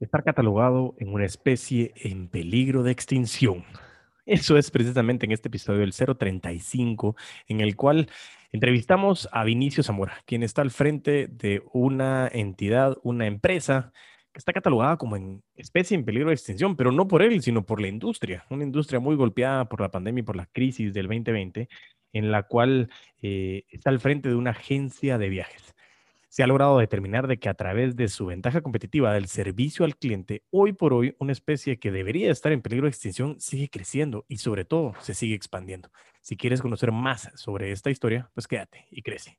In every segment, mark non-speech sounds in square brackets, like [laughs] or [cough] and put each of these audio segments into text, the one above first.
estar catalogado en una especie en peligro de extinción. [laughs] Eso es precisamente en este episodio del 035, en el cual entrevistamos a Vinicio Zamora, quien está al frente de una entidad, una empresa que está catalogada como en especie en peligro de extinción, pero no por él, sino por la industria, una industria muy golpeada por la pandemia y por la crisis del 2020, en la cual eh, está al frente de una agencia de viajes se ha logrado determinar de que a través de su ventaja competitiva del servicio al cliente, hoy por hoy una especie que debería estar en peligro de extinción sigue creciendo y sobre todo se sigue expandiendo. Si quieres conocer más sobre esta historia, pues quédate y crece.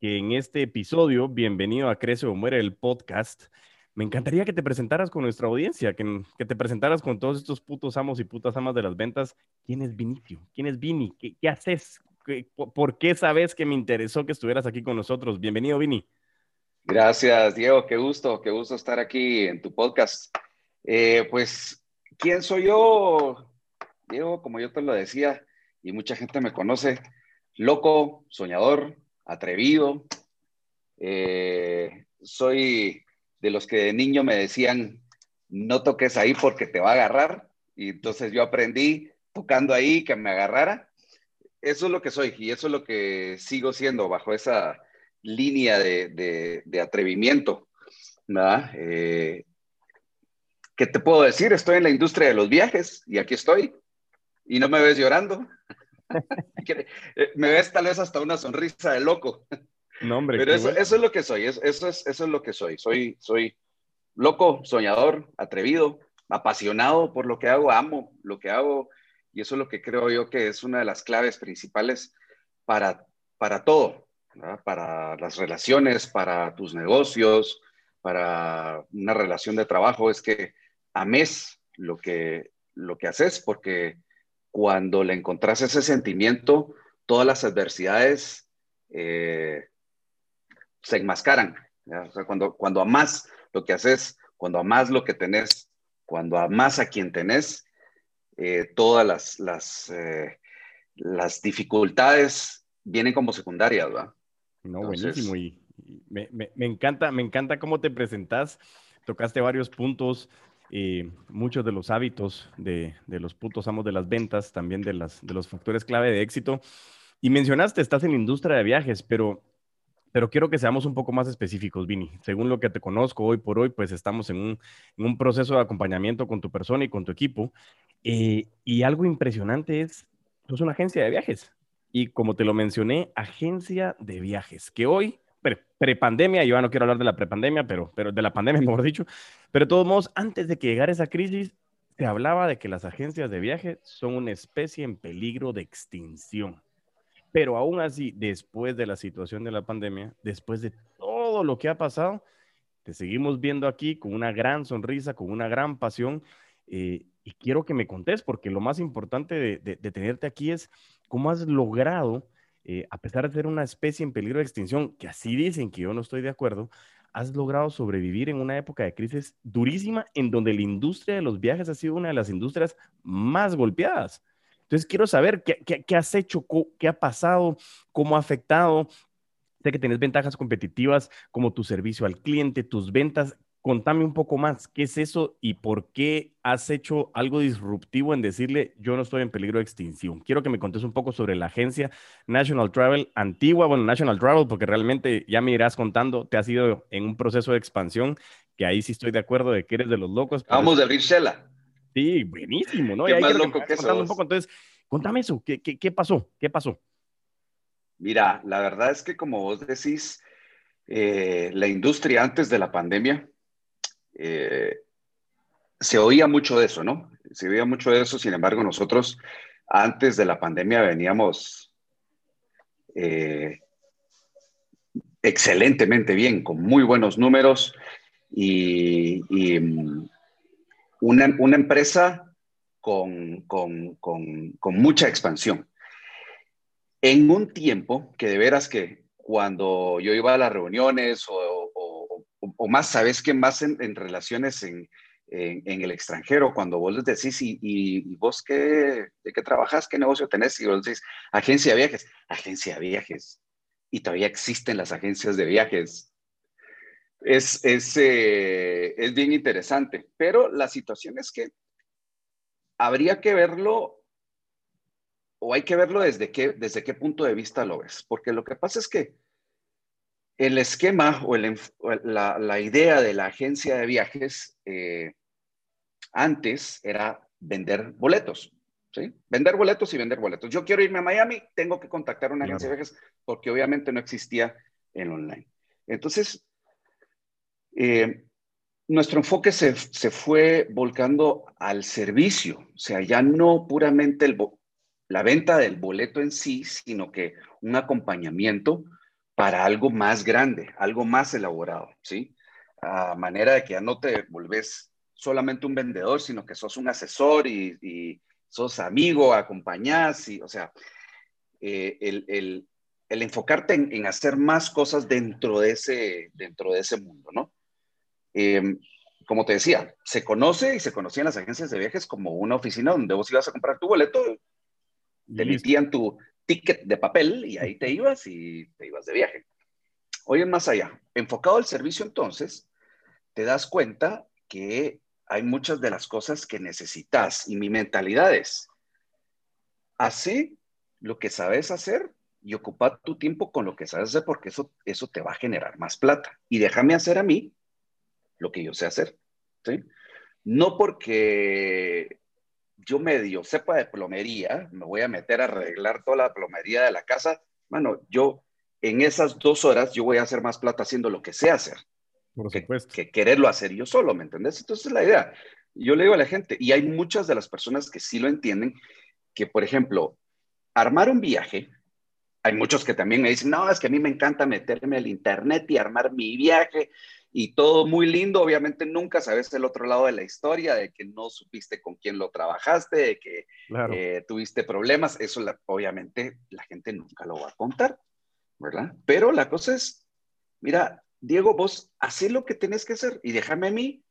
que en este episodio, bienvenido a Crece o Muere el podcast, me encantaría que te presentaras con nuestra audiencia, que, que, te presentaras con todos estos putos amos y putas amas de las ventas. ¿Quién es Vinicio? ¿Quién es Vini? ¿Qué, haces? ¿Por qué sabes que me interesó que estuvieras aquí con nosotros? Bienvenido, Vini. Gracias, Diego. Qué gusto, qué gusto estar aquí en tu podcast. Eh, pues, ¿quién soy yo? Diego, como yo te lo decía, y mucha gente me conoce, loco, soñador, atrevido. Eh, soy de los que de niño me decían, no toques ahí porque te va a agarrar. Y entonces yo aprendí tocando ahí que me agarrara. Eso es lo que soy y eso es lo que sigo siendo bajo esa línea de, atrevimiento. Eh, ¿Qué te puedo decir? Estoy en la industria de los viajes y aquí estoy. Y no me ves llorando. [laughs] Eh, me ves tal vez hasta una sonrisa de loco. No, hombre. Pero eso, es lo que soy. Eso, es, eso es lo que soy. Soy, soy loco, soñador, atrevido, apasionado por lo que hago, amo lo que hago. Y eso es lo que creo yo que es una de las claves principales para, para todo para las relaciones, para tus negocios, para una relación de trabajo, es que ames lo que, lo que haces, porque cuando le encontrás ese sentimiento, todas las adversidades eh, se enmascaran. cuando, cuando amas lo que haces, cuando amas lo que tenés, cuando amas a quien tenés, eh, todas las, las, eh, las dificultades vienen como secundarias, ¿verdad? No, buenísimo. Y, me, encanta, me encanta cómo te presentas. Tocaste varios puntos, eh, muchos de los hábitos de, los putos amos de las ventas, también de, las, de los factores clave de éxito. Y mencionaste, estás en la industria de viajes, pero, pero quiero que seamos un poco más específicos, Vini. Según lo que te conozco hoy por hoy, pues estamos en un, proceso de acompañamiento con tu persona y con tu equipo. Eh, y algo impresionante es, sos una agencia de viajes y como te lo mencioné, agencia de viajes, que hoy, prepandemia, yo no quiero hablar de la prepandemia, pero, pero de la pandemia, [laughs] mejor dicho, pero de todos modos, antes de que llegara esa crisis, se hablaba de que las agencias de viajes son una especie en peligro de extinción. Pero aún así, después de la situación de la pandemia, después de todo lo que ha pasado, te seguimos viendo aquí con una gran sonrisa, con una gran pasión. Eh, y quiero que me contés, porque lo más importante de tenerte aquí es ¿Cómo has logrado, eh, a pesar de ser una especie en peligro de extinción, que así dicen que yo no estoy de acuerdo, has logrado sobrevivir en una época de crisis durísima en donde la industria de los viajes ha sido una de las industrias más golpeadas? Entonces, quiero saber qué, qué, has hecho, qué ha pasado, cómo ha afectado. Sé que tienes ventajas competitivas como tu servicio al cliente, tus ventas contame un poco más, ¿qué es eso y por qué has hecho algo disruptivo en decirle yo no estoy en peligro de extinción? Quiero que me contes un poco sobre la agencia National Travel antigua, bueno, National Travel, porque realmente ya me irás contando, te has ido en un proceso de expansión, que ahí sí estoy de acuerdo de que eres de los locos. Vamos de abrir Shella. Sí, buenísimo, ¿no? Qué más loco que, Un poco. Entonces, contame eso, ¿qué, qué, qué pasó? ¿Qué pasó? Mira, la verdad es que como vos decís, eh, la industria antes de la pandemia eh, se oía mucho de eso, ¿no? Se oía mucho de eso, sin embargo, nosotros antes de la pandemia veníamos eh, excelentemente bien, con muy buenos números y, mm, una, empresa con, con, con, con mucha expansión. En un tiempo que de veras que cuando yo iba a las reuniones o, o, más, ¿sabes qué? Más en, en relaciones en, en, el extranjero, cuando vos les decís, ¿y, y vos qué, de qué trabajas? ¿Qué negocio tenés? Y vos decís, agencia de viajes, agencia de viajes. Y todavía existen las agencias de viajes. Es, es, eh, es bien interesante, pero la situación es que habría que verlo o hay que verlo desde qué, desde qué punto de vista lo ves, porque lo que pasa es que el esquema o, el, la, la, idea de la agencia de viajes eh, antes era vender boletos, ¿sí? Vender boletos y vender boletos. Yo quiero irme a Miami, tengo que contactar a una agencia de viajes porque obviamente no existía en online. Entonces, eh, nuestro enfoque se, se, fue volcando al servicio, o sea, ya no puramente el, la venta del boleto en sí, sino que un acompañamiento para algo más grande, algo más elaborado, ¿sí? A manera de que ya no te volvés solamente un vendedor, sino que sos un asesor y, sos amigo, acompañás, y, o sea, eh, el, el, el, enfocarte en, en, hacer más cosas dentro de ese, dentro de ese mundo, ¿no? Eh, como te decía, se conoce y se conocían las agencias de viajes como una oficina donde vos ibas a comprar tu boleto, te emitían tu, ticket de papel y ahí te ibas y te ibas de viaje. Hoy en más allá, enfocado al servicio entonces, te das cuenta que hay muchas de las cosas que necesitas y mi mentalidad es, hace lo que sabes hacer y ocupa tu tiempo con lo que sabes hacer porque eso, eso te va a generar más plata. Y déjame hacer a mí lo que yo sé hacer. ¿sí? No porque yo medio sepa de plomería, me voy a meter a arreglar toda la plomería de la casa, bueno, yo en esas dos horas yo voy a hacer más plata haciendo lo que sé hacer. Por supuesto. Que, quererlo hacer yo solo, ¿me entendés? Entonces es la idea. Yo le digo a la gente, y hay muchas de las personas que sí lo entienden, que por ejemplo, armar un viaje, hay muchos que también me dicen, no, es que a mí me encanta meterme al internet y armar mi viaje y todo muy lindo, obviamente nunca sabes el otro lado de la historia, de que no supiste con quién lo trabajaste, de que eh, tuviste problemas, eso obviamente la gente nunca lo va a contar, ¿verdad? Pero la cosa es, mira, Diego, vos haz lo que tenés que hacer y déjame a mí,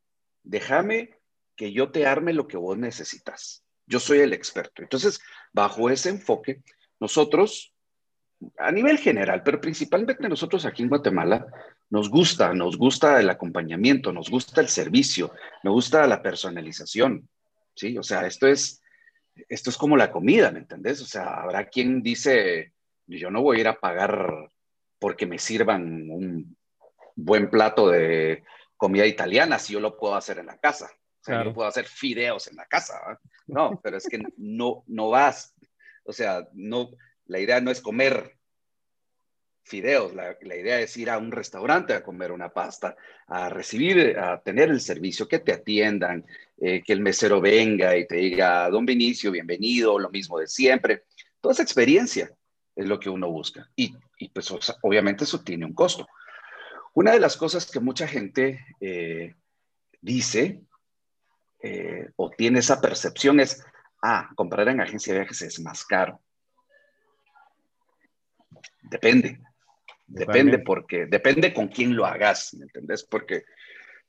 déjame que yo te arme lo que vos necesitas. Yo soy el experto. Entonces, bajo ese enfoque, nosotros a nivel general, pero principalmente nosotros aquí en Guatemala, nos gusta, nos gusta el acompañamiento, nos gusta el servicio, nos gusta la personalización, ¿sí? O sea, esto es, esto es como la comida, ¿me entendés? O sea, habrá quien dice, yo no voy a ir a pagar porque me sirvan un buen plato de comida italiana si yo lo puedo hacer en la casa. O sea, yo puedo hacer fideos en la casa. No, pero es que no, no vas. O sea, no, la idea no es comer fideos, la, idea es ir a un restaurante a comer una pasta, a recibir, a tener el servicio, que te atiendan, eh, que el mesero venga y te diga, don Vinicio, bienvenido, lo mismo de siempre. Toda esa experiencia es lo que uno busca. Y, y pues obviamente eso tiene un costo. Una de las cosas que mucha gente eh, dice eh, o tiene esa percepción es, ah, comprar en agencia de viajes es más caro. Depende. Depende porque, depende con quién lo hagas, ¿me entendés? Porque,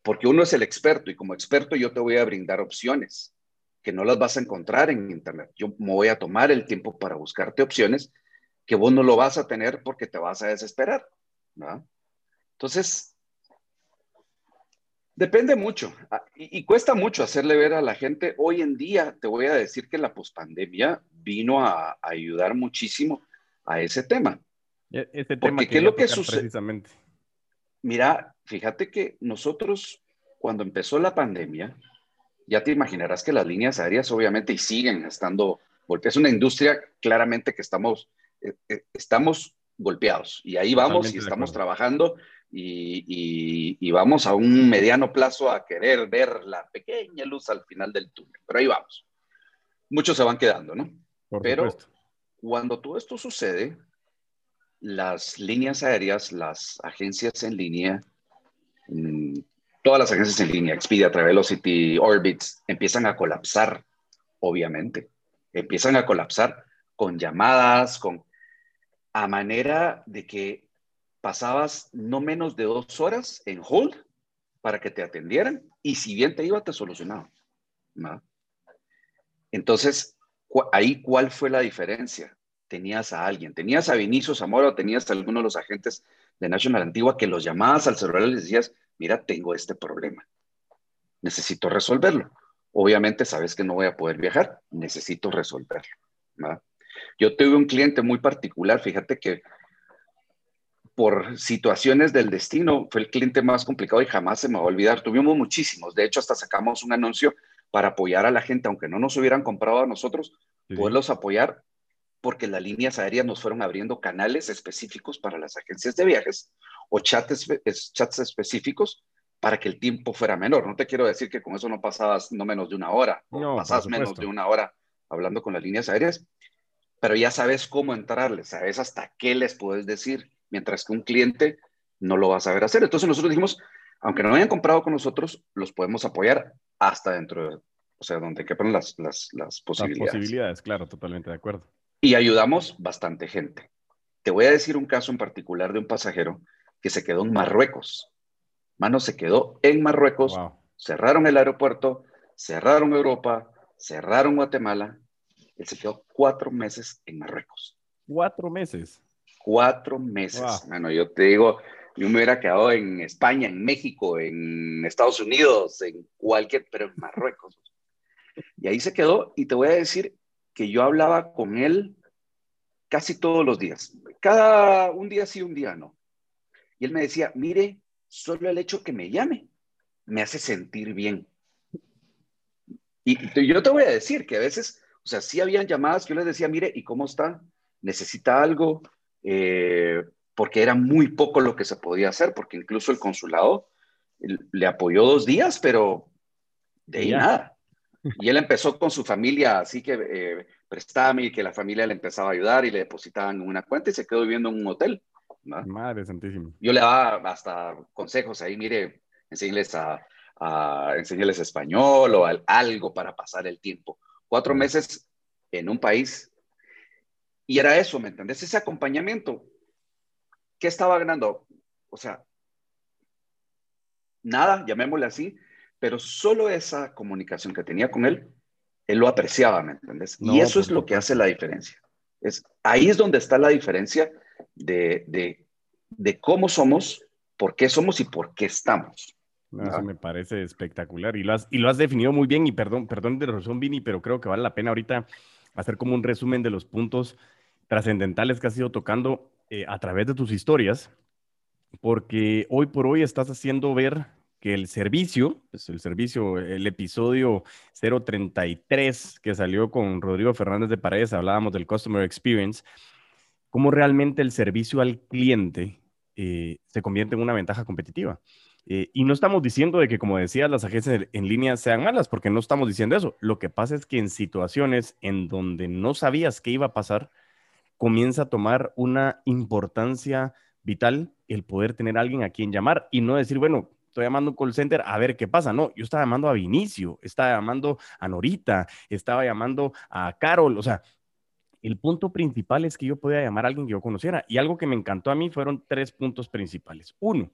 porque uno es el experto y como experto yo te voy a brindar opciones que no las vas a encontrar en internet. Yo me voy a tomar el tiempo para buscarte opciones que vos no lo vas a tener porque te vas a desesperar, ¿no? Entonces, depende mucho ah, y, y, cuesta mucho hacerle ver a la gente. Hoy en día te voy a decir que la pospandemia vino a, a ayudar muchísimo a ese tema. E-, tema ¿qué es lo que sucede? Precisamente. Mira, fíjate que nosotros, cuando empezó la pandemia, ya te imaginarás que las líneas aéreas obviamente y siguen estando golpeadas. Es una industria claramente que estamos, eh, eh, estamos golpeados y ahí vamos y estamos trabajando y, y, y, vamos a un mediano plazo a querer ver la pequeña luz al final del túnel, pero ahí vamos. Muchos se van quedando, ¿no? Por pero supuesto. cuando todo esto sucede, las líneas aéreas, las agencias en línea, mm, todas las agencias en línea, Expedia, Travelocity, Orbitz, empiezan a colapsar Obviamente. Empiezan a colapsar con llamadas, con a manera de que pasabas no menos de dos horas en hold para que te atendieran y si bien te iba, te solucionaban. Entonces, ahí, ¿cuál fue la diferencia? Tenías a alguien, tenías a Vinicio Zamora o tenías a alguno de los agentes de National Antigua que los llamabas al celular y les decías, mira, tengo este problema, necesito resolverlo. Obviamente sabes que no voy a poder viajar, necesito resolverlo. Yo tuve un cliente muy particular, fíjate que por situaciones del destino fue el cliente más complicado y jamás se me va a olvidar. Tuvimos muchísimos, de hecho hasta sacamos un anuncio para apoyar a la gente, aunque no nos hubieran comprado a nosotros, poderlos apoyar porque las líneas aéreas nos fueron abriendo canales específicos para las agencias de viajes o chats, chats específicos para que el tiempo fuera menor. No te quiero decir que con eso no pasabas no menos de una hora, no, pasabas menos de una hora hablando con las líneas aéreas, pero ya sabes cómo entrarles, sabes hasta qué les puedes decir, mientras que un cliente no lo va a saber hacer. Entonces nosotros dijimos, aunque no hayan comprado con nosotros, los podemos apoyar hasta dentro de, o sea, donde quepan las, las, las posibilidades. Las posibilidades, claro, totalmente de acuerdo. Y ayudamos bastante gente. Te voy a decir un caso en particular de un pasajero que se quedó en Marruecos. Mano, se quedó en Marruecos, cerraron el aeropuerto, cerraron Europa, cerraron Guatemala. Él se quedó cuatro meses en Marruecos. Cuatro meses. Cuatro meses. Bueno, yo te digo, yo me hubiera quedado en España, en México, en Estados Unidos, en cualquier, pero en Marruecos. Y ahí se quedó y te voy a decir que yo hablaba con él casi todos los días. Cada un día sí, un día no. Y él me decía, mire, solo el hecho que me llame me hace sentir bien. Y yo te voy a decir que a veces, o sea, sí habían llamadas que yo les decía, mire, ¿y cómo está? ¿Necesita algo? Eh, porque era muy poco lo que se podía hacer, porque incluso el consulado le apoyó dos días, pero de ahí nada. Y él empezó con su familia, así que eh, prestame y que la familia le empezaba a ayudar y le depositaban en una cuenta y se quedó viviendo en un hotel. Madre santísima. Yo le daba hasta consejos ahí, mire, enséñales a, a enseñarles español o algo para pasar el tiempo. Cuatro meses en un país. Y era eso, ¿me entendés? Ese acompañamiento. ¿qué estaba ganando? O sea, nada, llamémosle así, pero solo esa comunicación que tenía con él, él lo apreciaba, ¿me entiendes? y eso es lo que hace la diferencia. Es, ahí es donde está la diferencia de, de, de cómo somos, por qué somos y por qué estamos. eso me parece espectacular y lo, has, y lo has definido muy bien y perdón, perdón de razón, Vini, pero creo que vale la pena ahorita hacer como un resumen de los puntos trascendentales que has ido tocando eh, a través de tus historias, porque hoy por hoy estás haciendo ver que el servicio, pues el servicio, el episodio 033 que salió con Rodrigo Fernández de Paredes, hablábamos del Customer Experience, cómo realmente el servicio al cliente eh, se convierte en una ventaja competitiva. Eh, y no estamos diciendo de que, como decías, las agencias en línea sean malas, porque no estamos diciendo eso. Lo que pasa es que en situaciones en donde no sabías qué iba a pasar, comienza a tomar una importancia vital el poder tener a alguien a quien llamar y no decir, bueno, estoy llamando a un call center a ver qué pasa. No, yo estaba llamando a Vinicio, estaba llamando a Norita, estaba llamando a Carol, o sea, el punto principal es que yo podía llamar a alguien que yo conociera. Y algo que me encantó a mí fueron tres puntos principales. Uno,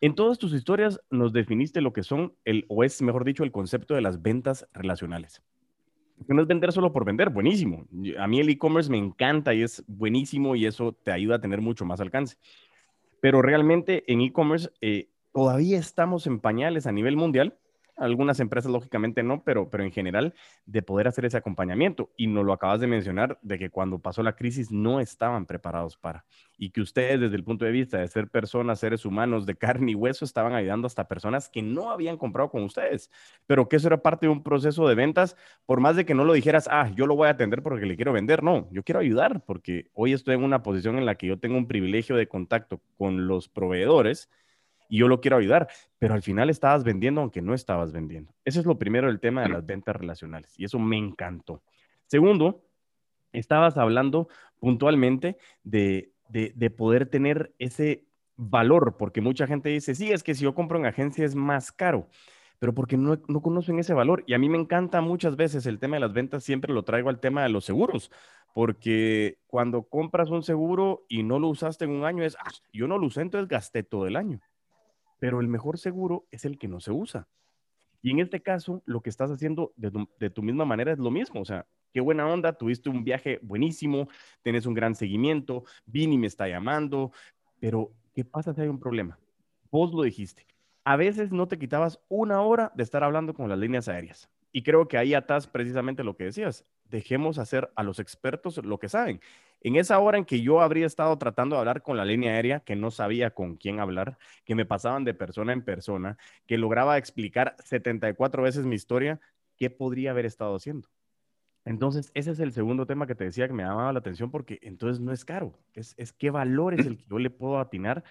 en todas tus historias nos definiste lo que son, el, o es mejor dicho, el concepto de las ventas relacionales no es vender solo por vender, buenísimo. A mí el e-commerce me encanta y es buenísimo y eso te ayuda a tener mucho más alcance. Pero realmente en e-commerce eh, todavía estamos en pañales a nivel mundial algunas empresas, lógicamente no, pero, pero en general, de poder hacer ese acompañamiento. Y nos lo acabas de mencionar, de que cuando pasó la crisis no estaban preparados para. Y que ustedes, desde el punto de vista de ser personas, seres humanos de carne y hueso, estaban ayudando hasta personas que no habían comprado con ustedes. Pero que eso era parte de un proceso de ventas, por más de que no lo dijeras, ah, yo lo voy a atender porque le quiero vender. No, yo quiero ayudar porque hoy estoy en una posición en la que yo tengo un privilegio de contacto con los proveedores y yo lo quiero ayudar, pero al final estabas vendiendo aunque no estabas vendiendo. Ese es lo primero del tema de las ventas relacionales y eso me encantó. Segundo, estabas hablando puntualmente de, de, poder tener ese valor, porque mucha gente dice, sí, es que si yo compro en agencia es más caro, pero porque no, no conocen ese valor. Y a mí me encanta muchas veces el tema de las ventas, siempre lo traigo al tema de los seguros, porque cuando compras un seguro y no lo usaste en un año, es, ah, yo no lo usé, entonces gasté todo el año. Pero el mejor seguro es el que no se usa. Y en este caso, lo que estás haciendo de tu, de tu misma manera es lo mismo. O sea, qué buena onda, tuviste un viaje buenísimo, tienes un gran seguimiento, Vini me está llamando, pero ¿qué pasa si hay un problema? Vos lo dijiste. A veces no te quitabas una hora de estar hablando con las líneas aéreas. Y creo que ahí atas precisamente lo que decías. Dejemos hacer a los expertos lo que saben. En esa hora en que yo habría estado tratando de hablar con la línea aérea, que no sabía con quién hablar, que me pasaban de persona en persona, que lograba explicar 74 veces mi historia, ¿qué podría haber estado haciendo? Entonces, ese es el segundo tema que te decía que me llamaba la atención porque entonces no es caro, es, es qué valor es el que yo le puedo atinar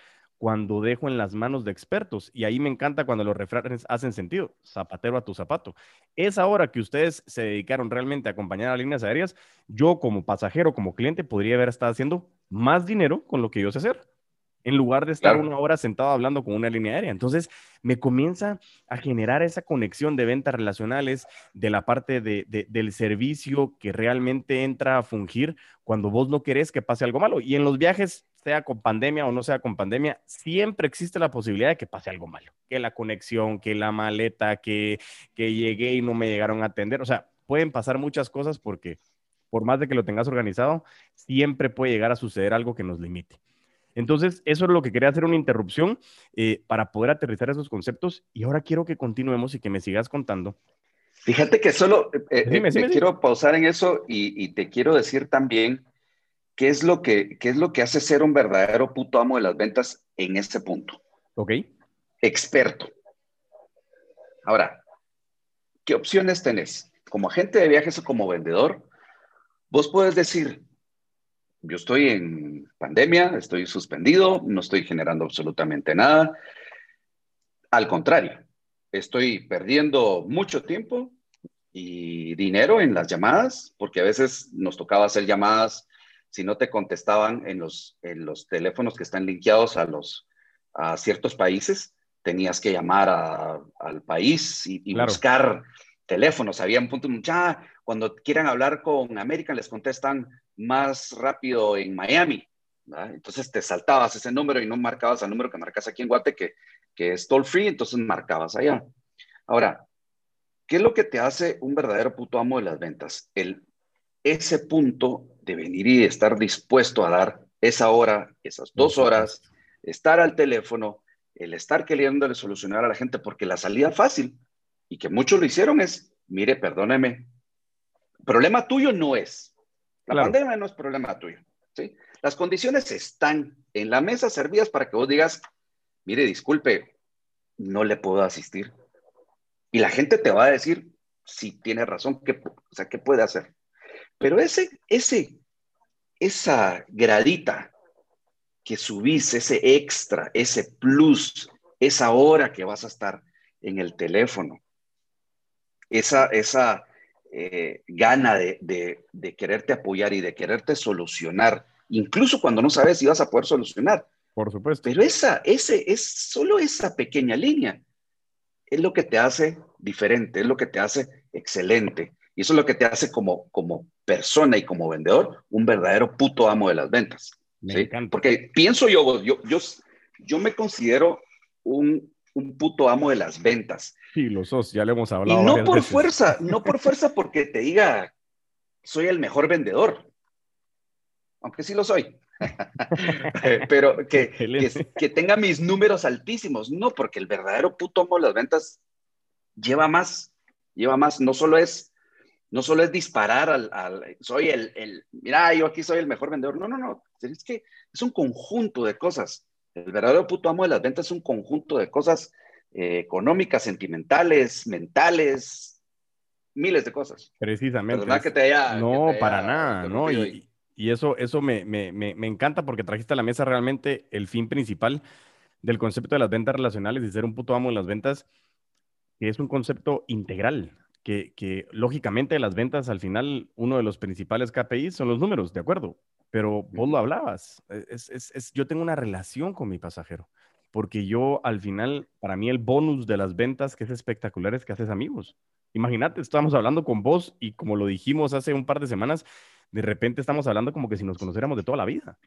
cuando dejo en las manos de expertos. Y ahí me encanta cuando los refranes hacen sentido, zapatero a tu zapato. Esa hora que ustedes se dedicaron realmente a acompañar a líneas aéreas, yo como pasajero, como cliente, podría haber estado haciendo más dinero con lo que yo sé hacer en lugar de estar una hora sentado hablando con una línea aérea. Entonces, me comienza a generar esa conexión de ventas relacionales de la parte de, del servicio que realmente entra a fungir cuando vos no querés que pase algo malo. Y en los viajes, sea con pandemia o no sea con pandemia, siempre existe la posibilidad de que pase algo malo. Que la conexión, que la maleta, que, que llegué y no me llegaron a atender. O sea, pueden pasar muchas cosas porque por más de que lo tengas organizado, siempre puede llegar a suceder algo que nos limite. Entonces, eso es lo que quería hacer una interrupción eh, para poder aterrizar esos conceptos y ahora quiero que continuemos y que me sigas contando. Fíjate que solo eh, eh, quiero pausar en eso y, te quiero decir también qué es, lo que, qué es lo que hace ser un verdadero puto amo de las ventas en este punto. Ok. Experto. Ahora, ¿qué opciones tenés? Como agente de viajes o como vendedor, vos puedes decir, yo estoy en pandemia, estoy suspendido, no estoy generando absolutamente nada. Al contrario, estoy perdiendo mucho tiempo y dinero en las llamadas, porque a veces nos tocaba hacer llamadas si no te contestaban en los, en los teléfonos que están linkeados a, los, a ciertos países, tenías que llamar al país y, buscar teléfonos. Había un punto, mucha, cuando quieran hablar con América, les contestan más rápido en Miami. Entonces te saltabas ese número y no marcabas el número que marcas aquí en Guate, que, que es toll free, entonces marcabas allá. Ahora, ¿qué es lo que te hace un verdadero puto amo de las ventas? El, ese punto de venir y estar dispuesto a dar esa hora, esas dos horas, estar al teléfono, el estar queriendo solucionar a la gente, porque la salida fácil, y que muchos lo hicieron, es, mire, perdóneme, problema tuyo no es, la pandemia no es problema tuyo. ¿sí? Las condiciones están en la mesa servidas para que vos digas, mire, disculpe, no le puedo asistir. Y la gente te va a decir, si tiene razón, ¿qué, o sea, ¿qué puede hacer? Pero ese, ese, esa gradita que subís, ese extra, ese plus, esa hora que vas a estar en el teléfono, esa, esa, eh, gana de, quererte apoyar y de quererte solucionar, incluso cuando no sabes si vas a poder solucionar. Por supuesto. Pero esa, ese, es solo esa pequeña línea. Es lo que te hace diferente, es lo que te hace excelente. Y eso es lo que te hace como, como persona y como vendedor un verdadero puto amo de las ventas. Porque pienso yo, yo, yo, yo me considero un un puto amo de las ventas. Sí, los sos, ya le hemos hablado. Y no por fuerza, [laughs] no por fuerza porque te diga, soy el mejor vendedor, aunque sí lo soy. [laughs] Pero que, que, tenga mis números altísimos, no, porque el verdadero puto amo de las ventas lleva más, lleva más, no solo es, no solo es disparar al, al soy el, el, mira, yo aquí soy el mejor vendedor, no, no, no, es que es un conjunto de cosas el verdadero puto amo de las ventas es un conjunto de cosas eh, económicas, sentimentales, mentales, miles de cosas. Precisamente. que te haya, no, para nada, ¿no? Y, eso, eso me, me, me, encanta porque trajiste a la mesa realmente el fin principal del concepto de las ventas relacionales y ser un puto amo de las ventas, que es un concepto integral. Que, que lógicamente las ventas al final, uno de los principales KPIs son los números, ¿de acuerdo? Pero vos lo hablabas. E, es, es, es, yo tengo una relación con mi pasajero. porque yo al final, para mí el bonus de las ventas que es espectacular es que haces amigos. Imagínate, estamos hablando con vos y como lo dijimos hace un par de semanas, de repente estamos hablando como que si nos conociéramos de toda la vida.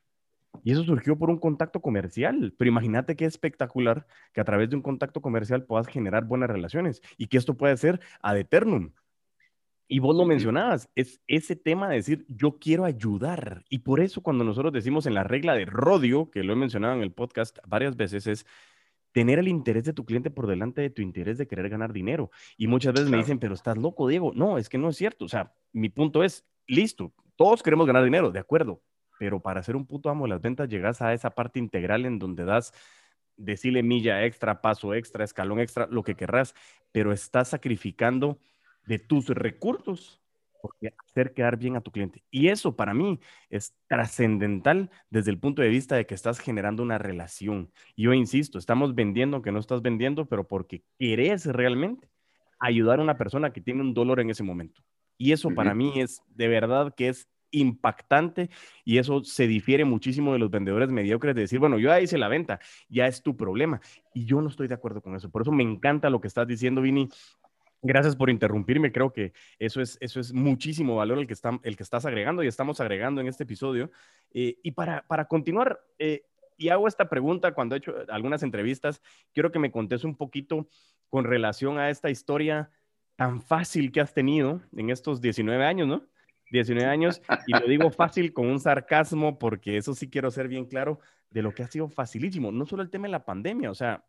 Y eso surgió por un contacto comercial. Pero imagínate qué espectacular que a través de un contacto comercial puedas generar buenas relaciones y que esto puede ser ad eternum. Y vos lo mencionabas, es ese tema de decir, yo quiero ayudar. Y por eso cuando nosotros decimos en la regla de Rodio, que lo he mencionado en el podcast varias veces, es tener el interés de tu cliente por delante de tu interés de querer ganar dinero. Y muchas veces me dicen, pero estás loco, Diego. No, es que no es cierto. O sea, mi punto es, listo, todos queremos ganar dinero, de acuerdo, pero para ser un puto amo de las ventas llegas a esa parte integral en donde das, decirle milla extra, paso extra, escalón extra, lo que querrás, pero estás sacrificando de tus recursos porque hacer quedar bien a tu cliente. Y eso para mí es trascendental desde el punto de vista de que estás generando una relación. Yo insisto, estamos vendiendo que no estás vendiendo, pero porque querés realmente ayudar a una persona que tiene un dolor en ese momento. Y eso para mí es de verdad que es impactante y eso se difiere muchísimo de los vendedores mediocres de decir, bueno, yo ya hice la venta, ya es tu problema. Y yo no estoy de acuerdo con eso. Por eso me encanta lo que estás diciendo, Vini. Gracias por interrumpirme. Creo que eso es, eso es muchísimo valor el que, está, el que estás agregando y estamos agregando en este episodio. Eh, y para, para continuar, eh, y hago esta pregunta cuando he hecho algunas entrevistas, quiero que me contes un poquito con relación a esta historia tan fácil que has tenido en estos 19 años, ¿no? 19 años, y lo digo [laughs] fácil con un sarcasmo, porque eso sí quiero ser bien claro, de lo que ha sido facilísimo, no solo el tema de la pandemia, o sea,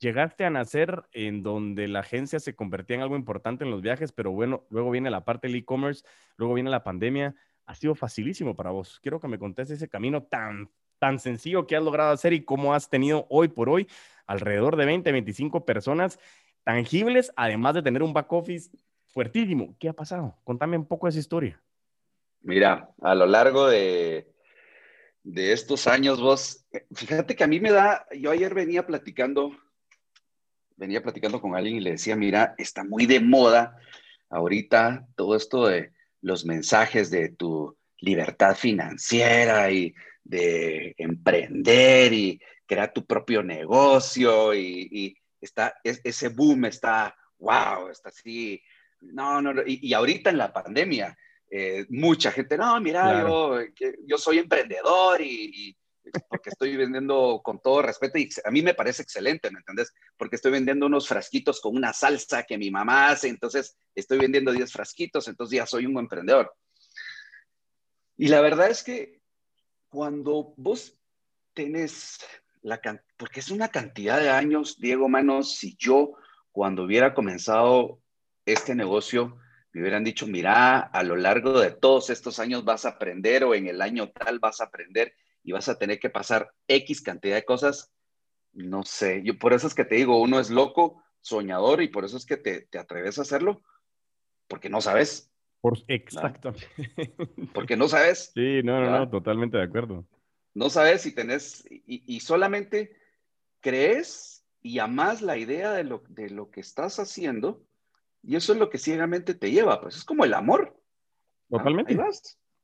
llegaste a nacer en donde la agencia se convertía en algo importante en los viajes, pero bueno, luego viene la parte del e-commerce, luego viene la pandemia, ha sido facilísimo para vos. Quiero que me contes ese camino tan, tan sencillo que has logrado hacer y cómo has tenido hoy por hoy alrededor de 20, 25 personas tangibles, además de tener un back office fuertísimo. ¿Qué ha pasado? Contame un poco esa historia. Mira, a lo largo de, de estos años, vos, fíjate que a mí me da, yo ayer venía platicando, venía platicando con alguien y le decía, mira, está muy de moda ahorita todo esto de los mensajes de tu libertad financiera y de emprender y crear tu propio negocio y, está, ese boom está, wow, está así, no, no, y, y ahorita en la pandemia, eh, mucha gente, no, mira, yo, yo soy emprendedor y, porque estoy vendiendo con todo respeto y a mí me parece excelente, ¿me entendés? Porque estoy vendiendo unos frasquitos con una salsa que mi mamá hace, entonces estoy vendiendo 10 frasquitos, entonces ya soy un emprendedor. Y la verdad es que cuando vos tenés la porque es una cantidad de años, Diego Manos, si yo cuando hubiera comenzado este negocio, me hubieran dicho, mira, a lo largo de todos estos años vas a aprender o en el año tal vas a aprender y vas a tener que pasar X cantidad de cosas, no sé, yo por eso es que te digo, uno es loco, soñador y por eso es que te, te atreves a hacerlo, porque no sabes. Por, exacto. Porque no sabes. Sí, no, no, no, totalmente de acuerdo. No sabes si tenés, y, y solamente crees y amás la idea de lo, de lo que estás haciendo y eso es lo que ciegamente te lleva, pues es como el amor. Totalmente.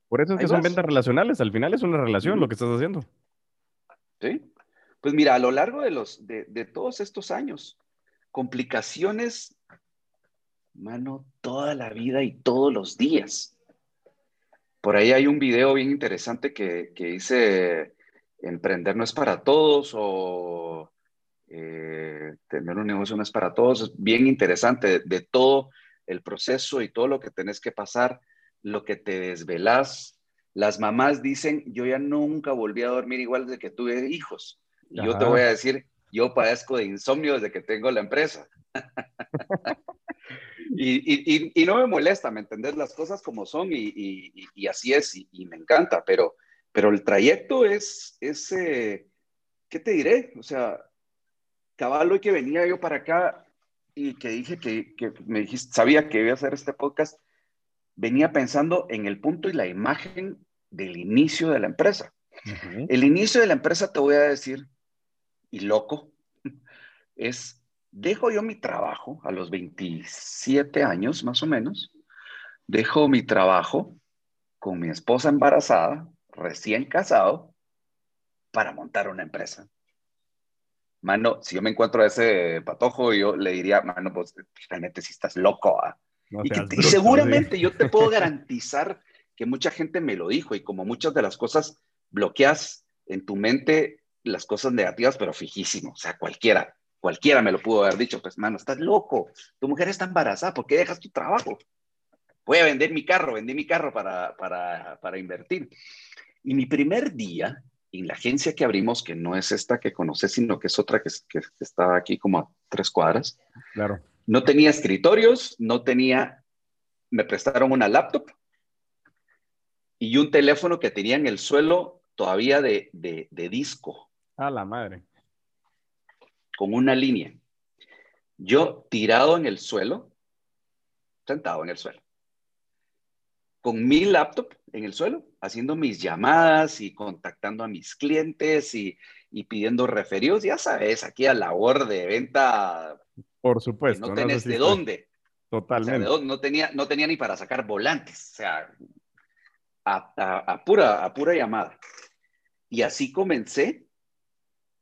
Por eso es que son ventas relacionales, al final es una relación lo que estás haciendo. Sí. Pues mira, a lo largo de, los, de, de todos estos años, complicaciones, mano, toda la vida y todos los días. Por ahí hay un video bien interesante que, que dice, emprender no es para todos o eh, tener un negocio no es para todos, es bien interesante de, todo el proceso y todo lo que tenés que pasar, lo que te desvelas. Las mamás dicen, yo ya nunca volví a dormir igual desde que tuve hijos. Y yo te voy a decir, yo padezco de insomnio desde que tengo la empresa. [laughs] y, no me molesta, ¿me entendés? Las cosas como son y, así es y, me encanta, pero, pero el trayecto es, es eh, ¿qué te diré? O sea, cabal hoy que venía yo para acá y que dije que, me dijiste, sabía que iba a hacer este podcast, venía pensando en el punto y la imagen del inicio de la empresa. El inicio de la empresa, te voy a decir, y loco, [laughs] es, dejo yo mi trabajo a los 27 años más o menos, dejo mi trabajo con mi esposa embarazada, recién casado, para montar una empresa. Mano, si yo me encuentro a ese patojo, yo le diría, mano, pues realmente si estás loco. ¿ah? Y, seguramente yo te puedo [laughs] garantizar que mucha gente me lo dijo y como muchas de las cosas bloqueas en tu mente las cosas negativas, pero fijísimo, o sea, cualquiera, cualquiera me lo pudo haber dicho, pues, mano, estás loco, tu mujer está embarazada, ¿por qué dejas tu trabajo? Voy a vender mi carro, vendí mi carro para, para, para invertir. Y mi primer día en la agencia que abrimos, que no es esta que conoces, sino que es otra que, que, que está aquí como a tres cuadras. Claro. No tenía escritorios, no tenía, me prestaron una laptop y un teléfono que tenía en el suelo todavía de, de, de disco. A la madre. Con una línea. Yo tirado en el suelo, sentado en el suelo, con mi laptop en el suelo, haciendo mis llamadas y contactando a mis clientes y, y pidiendo referidos, ya sabes, aquí a labor de venta. Por supuesto. No tenés de dónde. Totalmente. no, tenía, no tenía ni para sacar volantes, o sea, a, pura, a pura llamada. Y así comencé,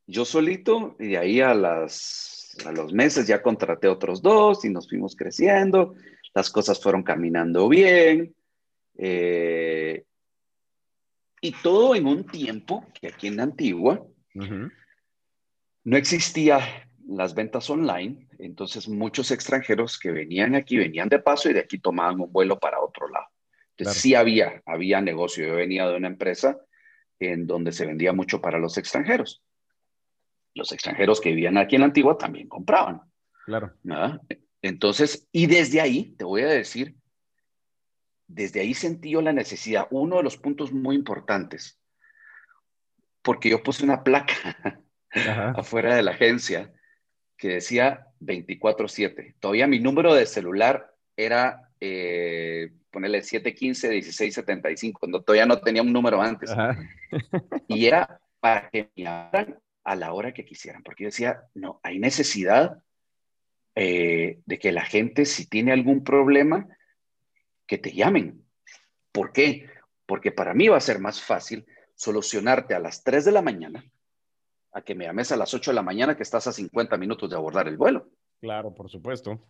yo solito, y de ahí a, las, a los meses ya contraté otros dos y nos fuimos creciendo, las cosas fueron caminando bien. Eh, y todo en un tiempo que aquí en Antigua no existía las ventas online, entonces muchos extranjeros que venían aquí venían de paso y de aquí tomaban un vuelo para otro lado. Entonces sí había, había negocio. Yo venía de una empresa en donde se vendía mucho para los extranjeros. Los extranjeros que vivían aquí en la antigua también compraban. Claro. Entonces, y desde ahí, te voy a decir, desde ahí sentí yo la necesidad, uno de los puntos muy importantes, porque yo puse una placa [laughs] afuera de la agencia que decía 24/7. Todavía mi número de celular era, eh, ponerle 715-1675, cuando todavía no tenía un número antes. y era para que me llamaran a la hora que quisieran, porque yo decía, no, hay necesidad eh, de que la gente, si tiene algún problema, que te llamen. ¿Por qué? Porque para mí va a ser más fácil solucionarte a las 3 de la mañana a que me llames a las 8 de la mañana que estás a 50 minutos de abordar el vuelo. Claro, por supuesto.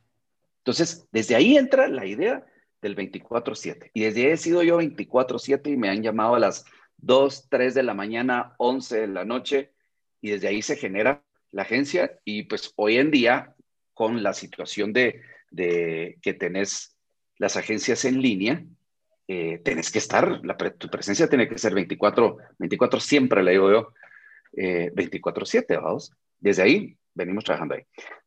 Entonces, desde ahí entra la idea del 24/7. Y desde ahí he sido yo 24/7 y me han llamado a las 2, 3 de la mañana, 11 de la noche y desde ahí se genera la agencia y pues hoy en día con la situación de, de que tenés las agencias en línea, eh, tenés que estar, la tu presencia tiene que ser 24, 24 siempre, le digo yo, eh, 24/7, vamos. Desde ahí venimos trabajando ahí.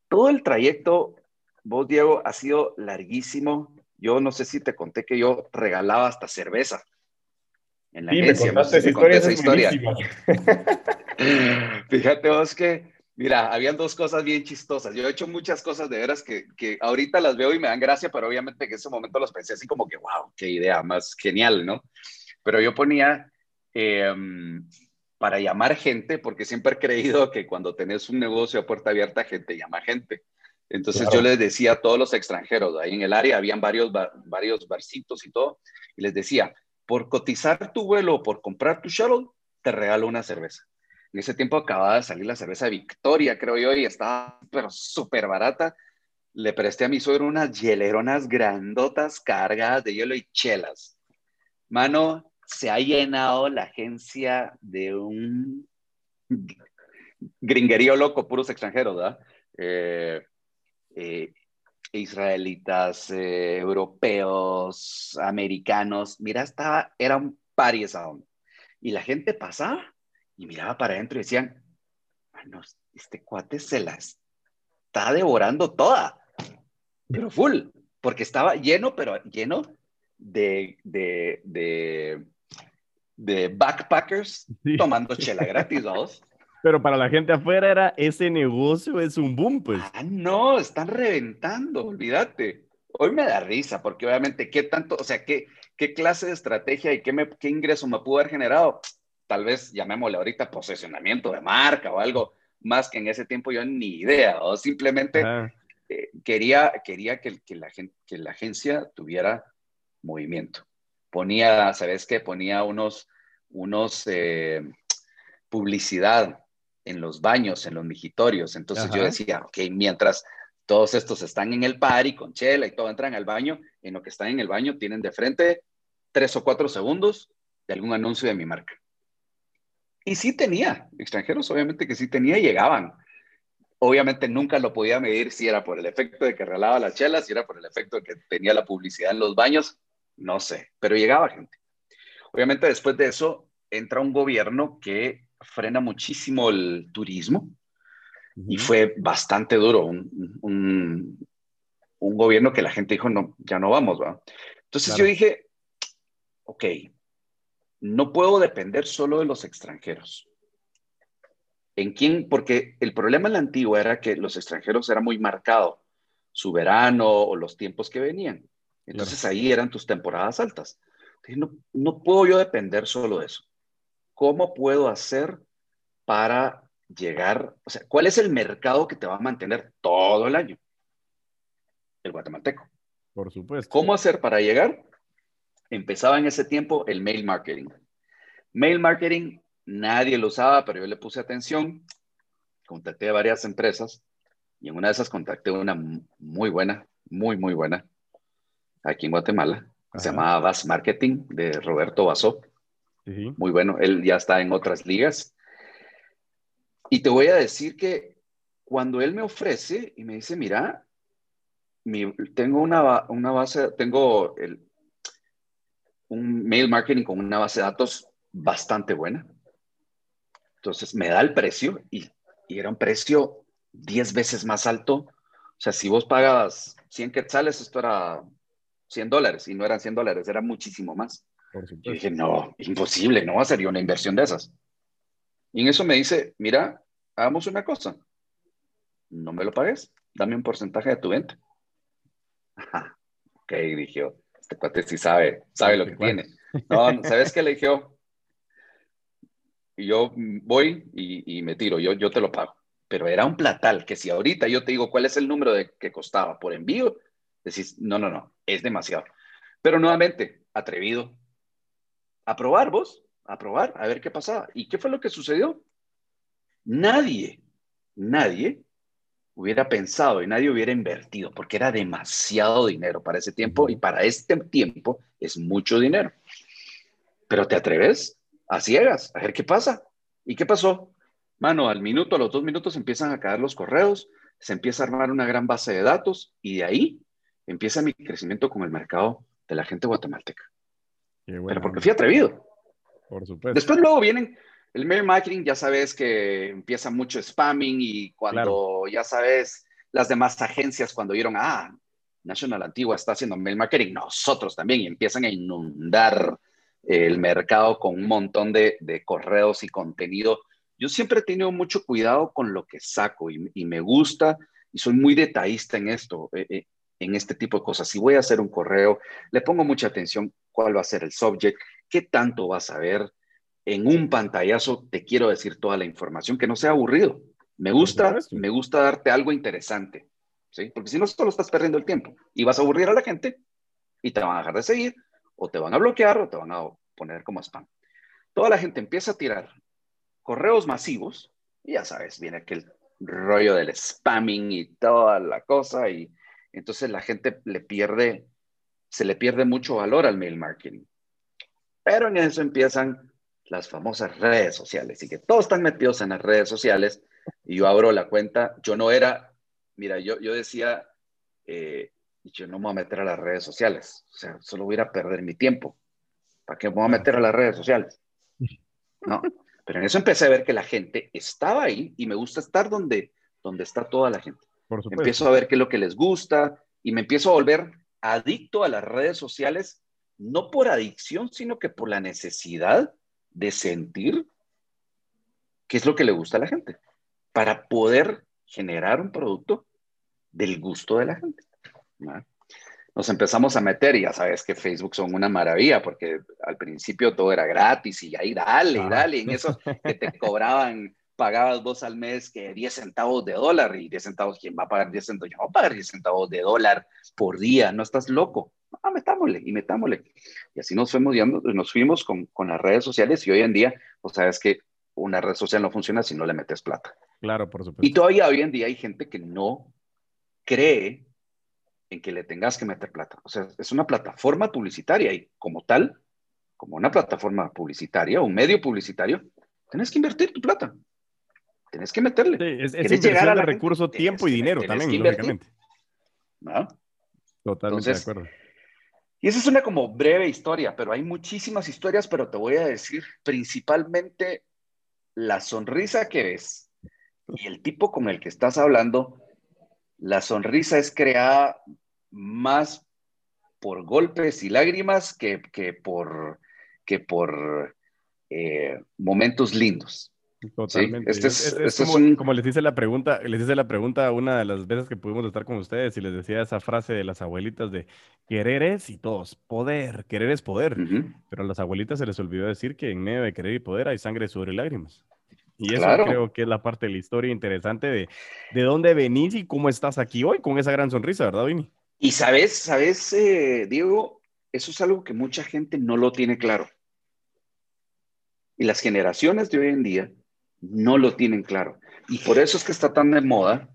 Todo el trayecto, vos, Diego, ha sido larguísimo. Yo no sé si te conté que yo regalaba hasta cerveza en la agencia. Me contaste esa historia. [laughs] Fíjate vos que Mira, habían dos cosas bien chistosas. Yo he hecho muchas cosas de veras que, que ahorita las veo y me dan gracia, pero obviamente en ese momento los pensé así como que, wow, qué idea más genial, ¿no? Pero yo ponía em, para llamar gente, porque siempre he creído que cuando tenés un negocio a puerta abierta, gente llama gente. Entonces yo les decía a todos los extranjeros, ahí en el área habían varios, varios barcitos y todo, y les decía, por cotizar tu vuelo o por comprar tu shuttle, te regalo una cerveza. En ese tiempo acababa de salir la cerveza Victoria, creo yo, y estaba pero súper barata. Le presté a mi suegro unas hieleronas grandotas cargadas de hielo y chelas. Mano, se ha llenado la agencia de un gringerío loco, puros extranjeros, ¿verdad? Eh, eh, israelitas, eh, europeos, americanos. Mira, estaba, era un party esa onda. Y la gente pasaba y miraba para adentro y decían, este cuate se la está devorando toda, pero full, porque estaba lleno, pero lleno de, de, de, backpackers tomando chela [laughs] gratis, ¿vamos? Pero para la gente afuera era ese negocio es un boom, pues. Ah, no, están reventando, olvídate. Hoy me da risa, porque obviamente, ¿qué tanto, o sea, qué, qué clase de estrategia y qué, me, qué ingreso me pudo haber generado? Tal vez llamémosle ahorita posicionamiento de marca o algo más que en ese tiempo yo ni idea, o simplemente eh, quería, quería que, que, la que la agencia tuviera movimiento. Ponía, ¿sabes qué? Ponía unos, unos, eh, publicidad en los baños, en los mijitorios. Entonces yo decía, ok, mientras todos estos están en el party con chela y todo entran al baño, en lo que están en el baño tienen de frente tres o cuatro segundos de algún anuncio de mi marca. Y sí tenía, extranjeros obviamente que sí tenía, llegaban. Obviamente nunca lo podía medir si era por el efecto de que relaba la chela, si era por el efecto de que tenía la publicidad en los baños, no sé, pero llegaba gente. Obviamente después de eso entra un gobierno que frena muchísimo el turismo y fue bastante duro, un, gobierno que la gente dijo, no, ya no vamos, ¿va? Entonces yo dije, ok, no puedo depender solo de los extranjeros. ¿En quién? Porque el problema en la antigua era que los extranjeros era muy marcado, su verano o los tiempos que venían. Entonces ahí eran tus temporadas altas. no, no puedo yo depender solo de eso. ¿Cómo puedo hacer para llegar? O sea, ¿cuál es el mercado que te va a mantener todo el año? El guatemalteco. Por supuesto. ¿Cómo hacer para llegar? Empezaba en ese tiempo el mail marketing. Mail marketing, nadie lo usaba, pero yo le puse atención. Contacté a varias empresas y en una de esas contacté una muy buena, muy, muy buena, aquí en Guatemala. Se llamaba Bass Marketing de Roberto Basó. Muy bueno, él ya está en otras ligas. Y te voy a decir que cuando él me ofrece y me dice, mira, tengo una, una base, tengo el, un mail marketing con una base de datos bastante buena. Entonces me da el precio y, y era un precio 10 veces más alto. O sea, si vos pagas 100 quetzales, esto era 100 dólares y no eran 100 dólares, era muchísimo más. y dije, no, imposible, no va a ser una inversión de esas. Y en eso me dice, mira, hagamos una cosa, no me lo pagues, dame un porcentaje de tu venta. Ajá. [laughs] Ok, dije, este cuate sí sabe, sabe lo que tiene. No, ¿sabes qué le dije? Yo voy y, me tiro, yo, yo te lo pago. Pero era un platal que si ahorita yo te digo cuál es el número de que costaba por envío, decís, no, no, no, es demasiado. Pero nuevamente, atrevido. A probar vos, a probar, a ver qué pasaba. ¿Y qué fue lo que sucedió? Nadie, nadie hubiera pensado y nadie hubiera invertido, porque era demasiado dinero para ese tiempo y para este tiempo es mucho dinero. Pero te atreves a ciegas, a ver qué pasa. ¿Y qué pasó? Mano, al minuto, a los dos minutos empiezan a caer los correos, se empieza a armar una gran base de datos y de ahí empieza mi crecimiento con el mercado de la gente guatemalteca. Pero porque fui atrevido. Por supuesto. Después luego vienen el mail marketing ya sabes que empieza mucho spamming y cuando ya sabes las demás agencias cuando vieron, ah, National Antigua está haciendo mail marketing, nosotros también, y empiezan a inundar el mercado con un montón de, correos y contenido. Yo siempre he tenido mucho cuidado con lo que saco y, me gusta y soy muy detallista en esto, eh, eh, en este tipo de cosas. Si voy a hacer un correo, le pongo mucha atención cuál va a ser el subject, qué tanto vas a ver, en un pantallazo te quiero decir toda la información, que no sea aburrido. Me gusta, me gusta darte algo interesante, ¿sí? Porque si no, solo estás perdiendo el tiempo y vas a aburrir a la gente y te van a dejar de seguir o te van a bloquear o te van a poner como spam. Toda la gente empieza a tirar correos masivos y ya sabes, viene aquel rollo del spamming y toda la cosa y entonces la gente le pierde, se le pierde mucho valor al mail marketing. Pero en eso empiezan las famosas redes sociales y que todos están metidos en las redes sociales y yo abro la cuenta, yo no era, mira, yo, yo decía, eh, yo no me voy a meter a las redes sociales, o sea, solo voy a ir a perder mi tiempo, ¿para qué me voy a meter a las redes sociales? No, pero en eso empecé a ver que la gente estaba ahí y me gusta estar donde, donde está toda la gente. empiezo a ver qué es lo que les gusta y me empiezo a volver adicto a las redes sociales, no por adicción, sino que por la necesidad de sentir qué es lo que le gusta a la gente para poder generar un producto del gusto de la gente. Nos empezamos a meter y ya sabes que Facebook son una maravilla porque al principio todo era gratis y ahí dale, ah. dale, en eso que te [laughs] cobraban, pagabas vos al mes que 10 centavos de dólar y 10 centavos, ¿quién va a pagar 10 centavos? Yo voy a pagar 10 centavos de dólar por día, no estás loco ah, metámosle y metámosle. Y así nos fuimos, nos fuimos con, con, las redes sociales y hoy en día, pues sabes que una red social no funciona si no le metes plata. Claro, por supuesto. Y todavía hoy en día hay gente que no cree en que le tengas que meter plata. O sea, es una plataforma publicitaria y como tal, como una plataforma publicitaria, un medio publicitario, tienes que invertir tu plata. Tienes que meterle. Sí, es, es de recursos, tiempo y dinero también, lógicamente. ¿No? Totalmente de acuerdo. Y esa es una como breve historia, pero hay muchísimas historias, pero te voy a decir principalmente la sonrisa que ves y el tipo con el que estás hablando, la sonrisa es creada más por golpes y lágrimas que, que por, que por eh, momentos lindos. Totalmente. Este es, como, como, les dice la pregunta, les dice la pregunta una de las veces que pudimos estar con ustedes y les decía esa frase de las abuelitas de querer es y todos, poder, querer es poder. Pero a las abuelitas se les olvidó decir que en medio de querer y poder hay sangre, sudor y lágrimas. Y eso creo que es la parte de la historia interesante de de dónde venís y cómo estás aquí hoy con esa gran sonrisa, ¿verdad, Vini? Y sabes, sabes, eh, Diego, eso es algo que mucha gente no lo tiene claro. Y las generaciones de hoy en día no lo tienen claro. Y por eso es que está tan de moda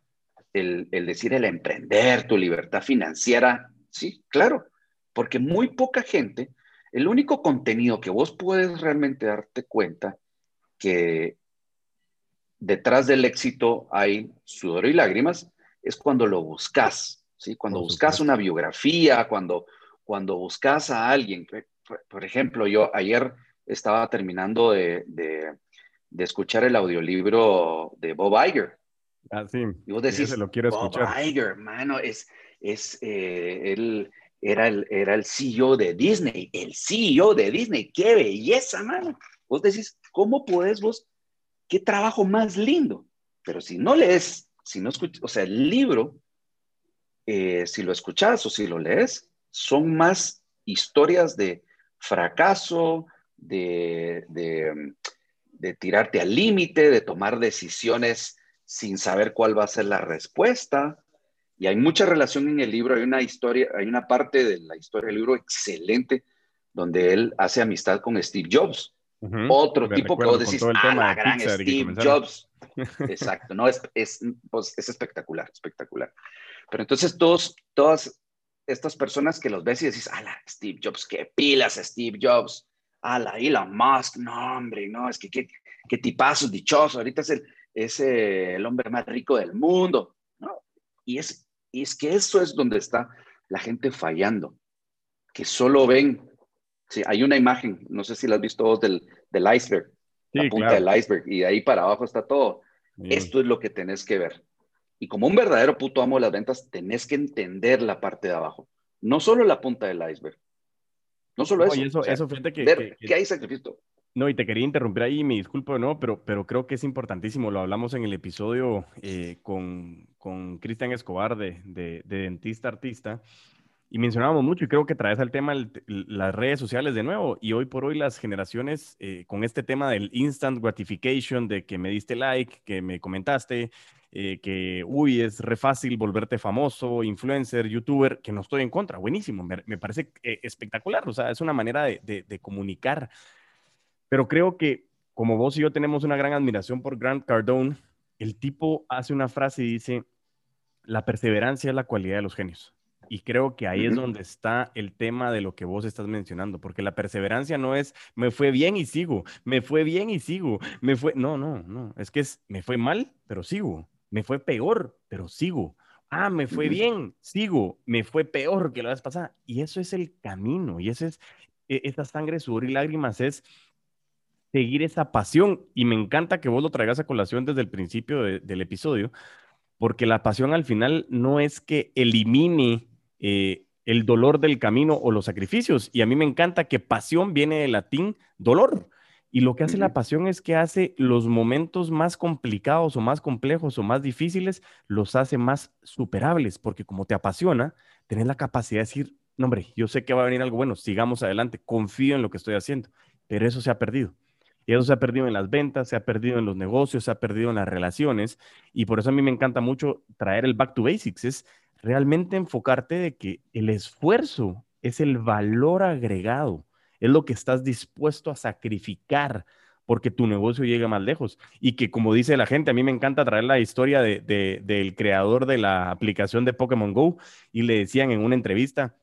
el, decir el emprender, tu libertad financiera. Sí, claro, porque muy poca gente, el único contenido que vos puedes realmente darte cuenta que detrás del éxito hay sudor y lágrimas es cuando lo buscas, ¿sí? Cuando buscas una biografía, cuando, cuando buscas a alguien. Por, ejemplo, yo ayer estaba terminando de de escuchar el audiolibro de Bob Iger. Ah, sí. Y vos decís, lo quiero escuchar. Bob Iger, mano, es, es, eh, él era el, era el CEO de Disney, el CEO de Disney, qué belleza, mano. Vos decís, ¿cómo podés vos? Qué trabajo más lindo. Pero si no lees, si no escuchas, o sea, el libro, eh, si lo escuchas o si lo lees, son más historias de fracaso, de, de de tirarte al límite, de tomar decisiones sin saber cuál va a ser la respuesta. Y hay mucha relación en el libro, hay una historia, hay una parte de la historia del libro excelente donde él hace amistad con Steve Jobs. Otro tipo que vos decís, ah, la gran Steve Jobs. [laughs] Exacto, no, es, es, pues, es espectacular, espectacular. Pero entonces todos, todas estas personas que los ves y decís, ah, Steve Jobs, qué pilas Steve Jobs a la Elon Musk, no, hombre, no, es que qué, qué tipazo, dichoso, ahorita es, el, es el hombre más rico del mundo, ¿no? Y es, y es que eso es donde está la gente fallando, que solo ven, sí, hay una imagen, no sé si la has visto vos del, del iceberg, la punta del iceberg, y de ahí para abajo está todo. Esto es lo que tenés que ver. Y como un verdadero puto amo de las ventas, tenés que entender la parte de abajo, no solo la punta del iceberg. No solo eso. eso, fíjate que, que, hay sacrificio. No, y te quería interrumpir ahí, me disculpo, no, pero, pero creo que es importantísimo. Lo hablamos en el episodio eh, con, con Cristian Escobar de, de, Dentista Artista y mencionábamos mucho y creo que traes al tema las redes sociales de nuevo y hoy por hoy las generaciones eh, con este tema del instant gratification, de que me diste like, que me comentaste, eh, que, uy, es re fácil volverte famoso, influencer, youtuber, que no estoy en contra, buenísimo, me, parece eh, espectacular, o sea, es una manera de, comunicar, pero creo que como vos y yo tenemos una gran admiración por Grant Cardone, el tipo hace una frase y dice, la perseverancia es la cualidad de los genios. Y creo que ahí es donde está el tema de lo que vos estás mencionando, porque la perseverancia no es me fue bien y sigo, me fue bien y sigo, me fue, no, no, no, es que es me fue mal, pero sigo. Me fue peor, pero sigo. Ah, me fue bien, sigo. Me fue peor que la vez pasada. Y eso es el camino. Y ese es, e, esta sangre, sudor y lágrimas es seguir esa pasión. Y me encanta que vos lo traigas a colación desde el principio del episodio, porque la pasión al final no es que elimine eh, el dolor del camino o los sacrificios. Y a mí me encanta que pasión viene del latín dolor. Y lo que hace la pasión es que hace los momentos más complicados o más complejos o más difíciles, los hace más superables, porque como te apasiona, tenés la capacidad de decir, no hombre, yo sé que va a venir algo bueno, sigamos adelante, confío en lo que estoy haciendo, pero eso se ha perdido. Y eso se ha perdido en las ventas, se ha perdido en los negocios, se ha perdido en las relaciones. Y por eso a mí me encanta mucho traer el back to basics, es realmente enfocarte de que el esfuerzo es el valor agregado es lo que estás dispuesto a sacrificar porque tu negocio llega más lejos. Y que como dice la gente, a mí me encanta traer la historia de, del creador de la aplicación de Pokémon Go y le decían en una entrevista,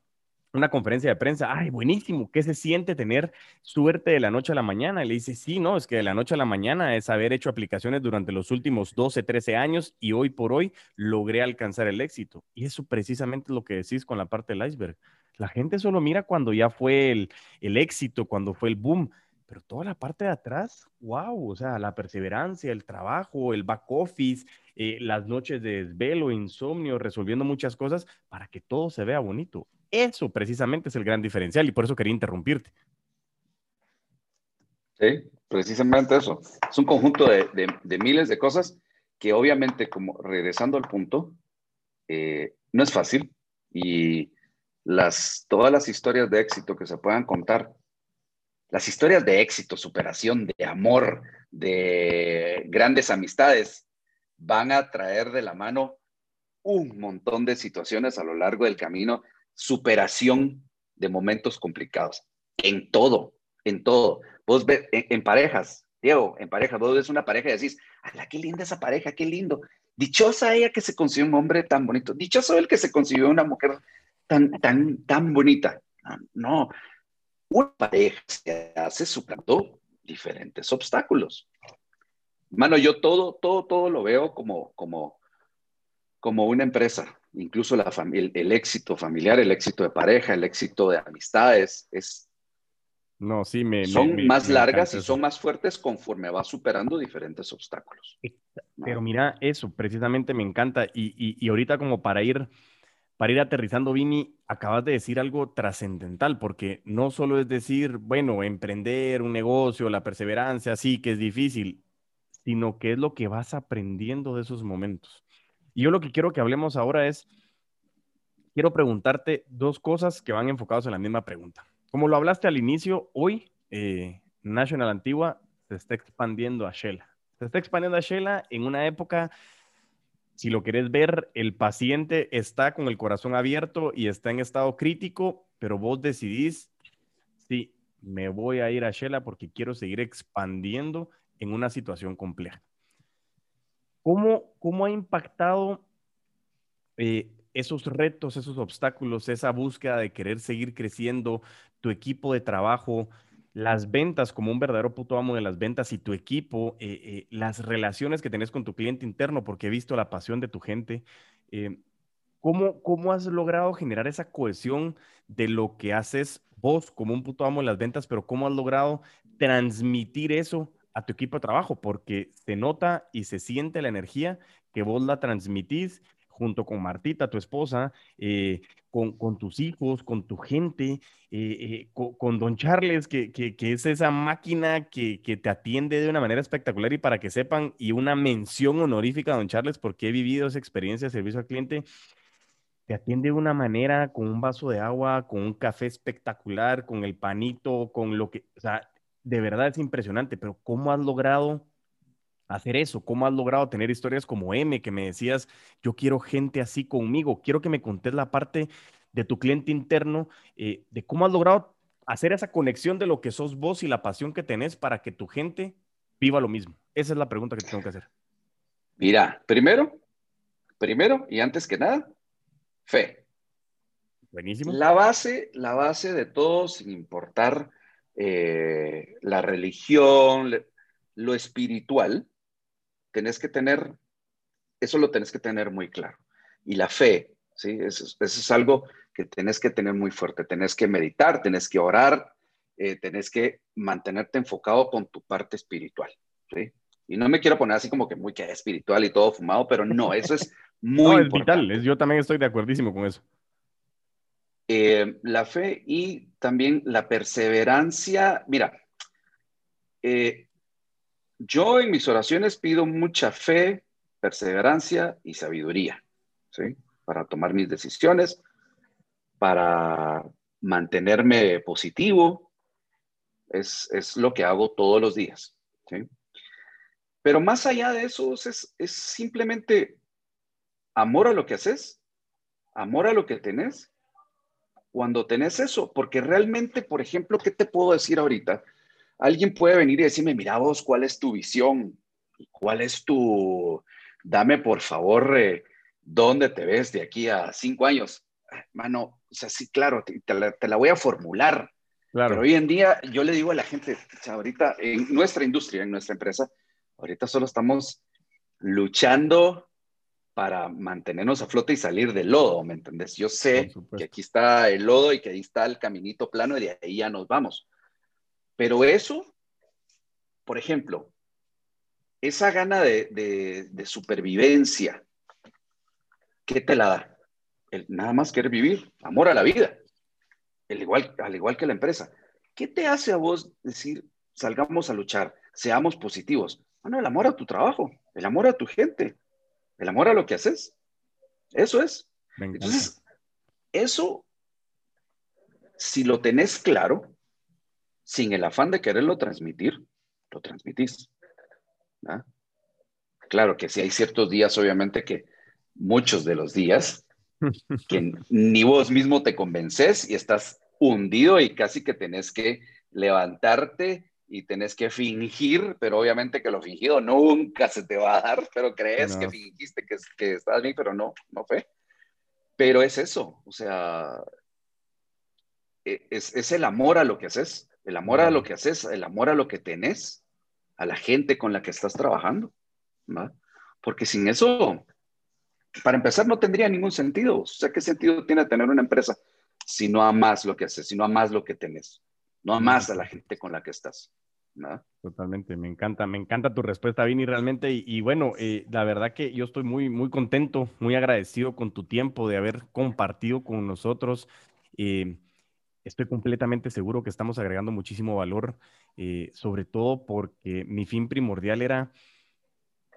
una conferencia de prensa, ay, buenísimo, ¿qué se siente tener suerte de la noche a la mañana? Y le dice, sí, no, es que de la noche a la mañana es haber hecho aplicaciones durante los últimos 12, 13 años y hoy por hoy logré alcanzar el éxito. Y eso precisamente es lo que decís con la parte del iceberg. La gente solo mira cuando ya fue el, el éxito, cuando fue el boom, pero toda la parte de atrás, wow, o sea, la perseverancia, el trabajo, el back office, eh, las noches de desvelo, insomnio, resolviendo muchas cosas para que todo se vea bonito. Eso precisamente es el gran diferencial y por eso quería interrumpirte. Sí, precisamente eso. Es un conjunto de, miles de cosas que obviamente, como regresando al punto, eh, no es fácil y las, todas las historias de éxito que se puedan contar las historias de éxito, superación, de amor, de grandes amistades, van a traer de la mano un montón de situaciones a lo largo del camino, superación de momentos complicados, en todo, en todo. Vos ves, en, parejas, Diego, en pareja, vos ves una pareja y decís, ¡ala, qué linda esa pareja, qué lindo! Dichosa ella que se consiguió un hombre tan bonito, dichoso el que se consiguió una mujer tan, tan, tan bonita. Ah, no, una pareja se hace superando diferentes obstáculos. Mano, yo todo, todo, todo lo veo como, como, como una empresa. Incluso la el, el, éxito familiar, el éxito de pareja, el éxito de amistades, es, no, sí, me, son más largas y son más fuertes conforme va superando diferentes obstáculos. Pero mira, eso precisamente me encanta. Y, y, y ahorita como para ir para ir aterrizando, Vini, acabas de decir algo trascendental, porque no solo es decir, bueno, emprender un negocio, la perseverancia, sí, que es difícil, sino que es lo que vas aprendiendo de esos momentos. Y yo lo que quiero que hablemos ahora es, quiero preguntarte dos cosas que van enfocados en la misma pregunta. Como lo hablaste al inicio, hoy eh, National Antigua se está expandiendo a Shela. Se está expandiendo a Shela en una época si lo querés ver, el paciente está con el corazón abierto y está en estado crítico, pero vos decidís, sí, me voy a ir a Shela porque quiero seguir expandiendo en una situación compleja. ¿Cómo, cómo ha impactado eh, esos retos, esos obstáculos, esa búsqueda de querer seguir creciendo, tu equipo de trabajo, las ventas como un verdadero puto amo de las ventas y tu equipo, eh, eh, las relaciones que tenés con tu cliente interno, porque he visto la pasión de tu gente. ¿cómo, ¿Cómo has logrado generar esa cohesión de lo que haces vos como un puto amo de las ventas, pero cómo has logrado transmitir eso a tu equipo de trabajo? Porque se nota y se siente la energía que vos la transmitís junto con Martita, tu esposa, eh, con, tus hijos, con tu gente, eh, eh, con, Don Charles, que, es esa máquina que, te atiende de una manera espectacular y para que sepan, y una mención honorífica a Don Charles, porque he vivido esa experiencia de servicio al cliente, te atiende de una manera con un vaso de agua, con un café espectacular, con el panito, con lo que, o sea, de verdad es impresionante, pero ¿cómo has logrado hacer eso? ¿Cómo has logrado tener historias como M, que me decías, yo quiero gente así conmigo? Quiero que me contes la parte de tu cliente interno, eh, de cómo has logrado hacer esa conexión de lo que sos vos y la pasión que tenés para que tu gente viva lo mismo. Esa es la pregunta que tengo que hacer. Mira, primero, primero y antes que nada, fe. Buenísimo. La base, la base de todo, sin importar eh, la religión, lo espiritual, tenés que tener, eso lo tenés que tener muy claro. Y la fe, ¿sí? Eso, es algo que tenés que tener muy fuerte. Tenés que meditar, tenés que orar, eh, tenés que mantenerte enfocado con tu parte espiritual, ¿sí? Y no me quiero poner así como que muy que espiritual y todo fumado, pero no, eso es [laughs] muy no, es vital. Yo también estoy de acuerdísimo con eso. Eh, la fe y también la perseverancia. Mira, eh, yo en mis oraciones pido mucha fe, perseverancia y sabiduría, ¿sí? Para tomar mis decisiones, para mantenerme positivo. Es, lo que hago todos los días, ¿sí? Pero más allá de eso, es, es simplemente amor a lo que haces, amor a lo que tenés, cuando tenés eso, porque realmente, por ejemplo, ¿qué te puedo decir ahorita? alguien puede venir y decirme, mira vos, ¿cuál es tu visión? ¿Cuál es tu, dame por favor, eh, dónde te ves de aquí a cinco años? Mano, o sea, sí, claro, te, la, voy a formular. Claro. Pero hoy en día yo le digo a la gente, o sea, ahorita en nuestra industria, en nuestra empresa, ahorita solo estamos luchando para mantenernos a flote y salir del lodo, ¿me entendés? Yo sé que aquí está el lodo y que ahí está el caminito plano y de ahí ya nos vamos. Pero eso, por ejemplo, esa gana de, supervivencia, ¿qué te la da? El, nada más querer vivir, amor a la vida, el igual, al igual que la empresa. ¿Qué te hace a vos decir, salgamos a luchar, seamos positivos? Bueno, el amor a tu trabajo, el amor a tu gente, el amor a lo que haces. Eso es. Entonces, eso, si lo tenés claro, sin el afán de quererlo transmitir, lo transmitís. Claro que sí hay ciertos días, obviamente, que muchos de los días, que [laughs] ni vos mismo te convences y estás hundido y casi que tenés que levantarte y tenés que fingir, pero obviamente que lo fingido nunca se te va a dar, pero crees que fingiste que, que estás bien, pero no, no fue. Pero es eso, o sea, e, es, es el amor a lo que haces, el amor a lo que haces, el amor a lo que tenés, a la gente con la que estás trabajando, ¿va? Porque sin eso, para empezar, no tendría ningún sentido. O sea, ¿qué sentido tiene tener una empresa si no amas lo que haces, si no amas lo que tenés? no amas a la gente con la que estás. Totalmente, me encanta, me encanta tu respuesta, Vini, realmente. Y, bueno, eh, la verdad que yo estoy muy, muy contento, muy agradecido con tu tiempo de haber compartido con nosotros. Eh, estoy completamente seguro que estamos agregando muchísimo valor, eh, sobre todo porque mi fin primordial era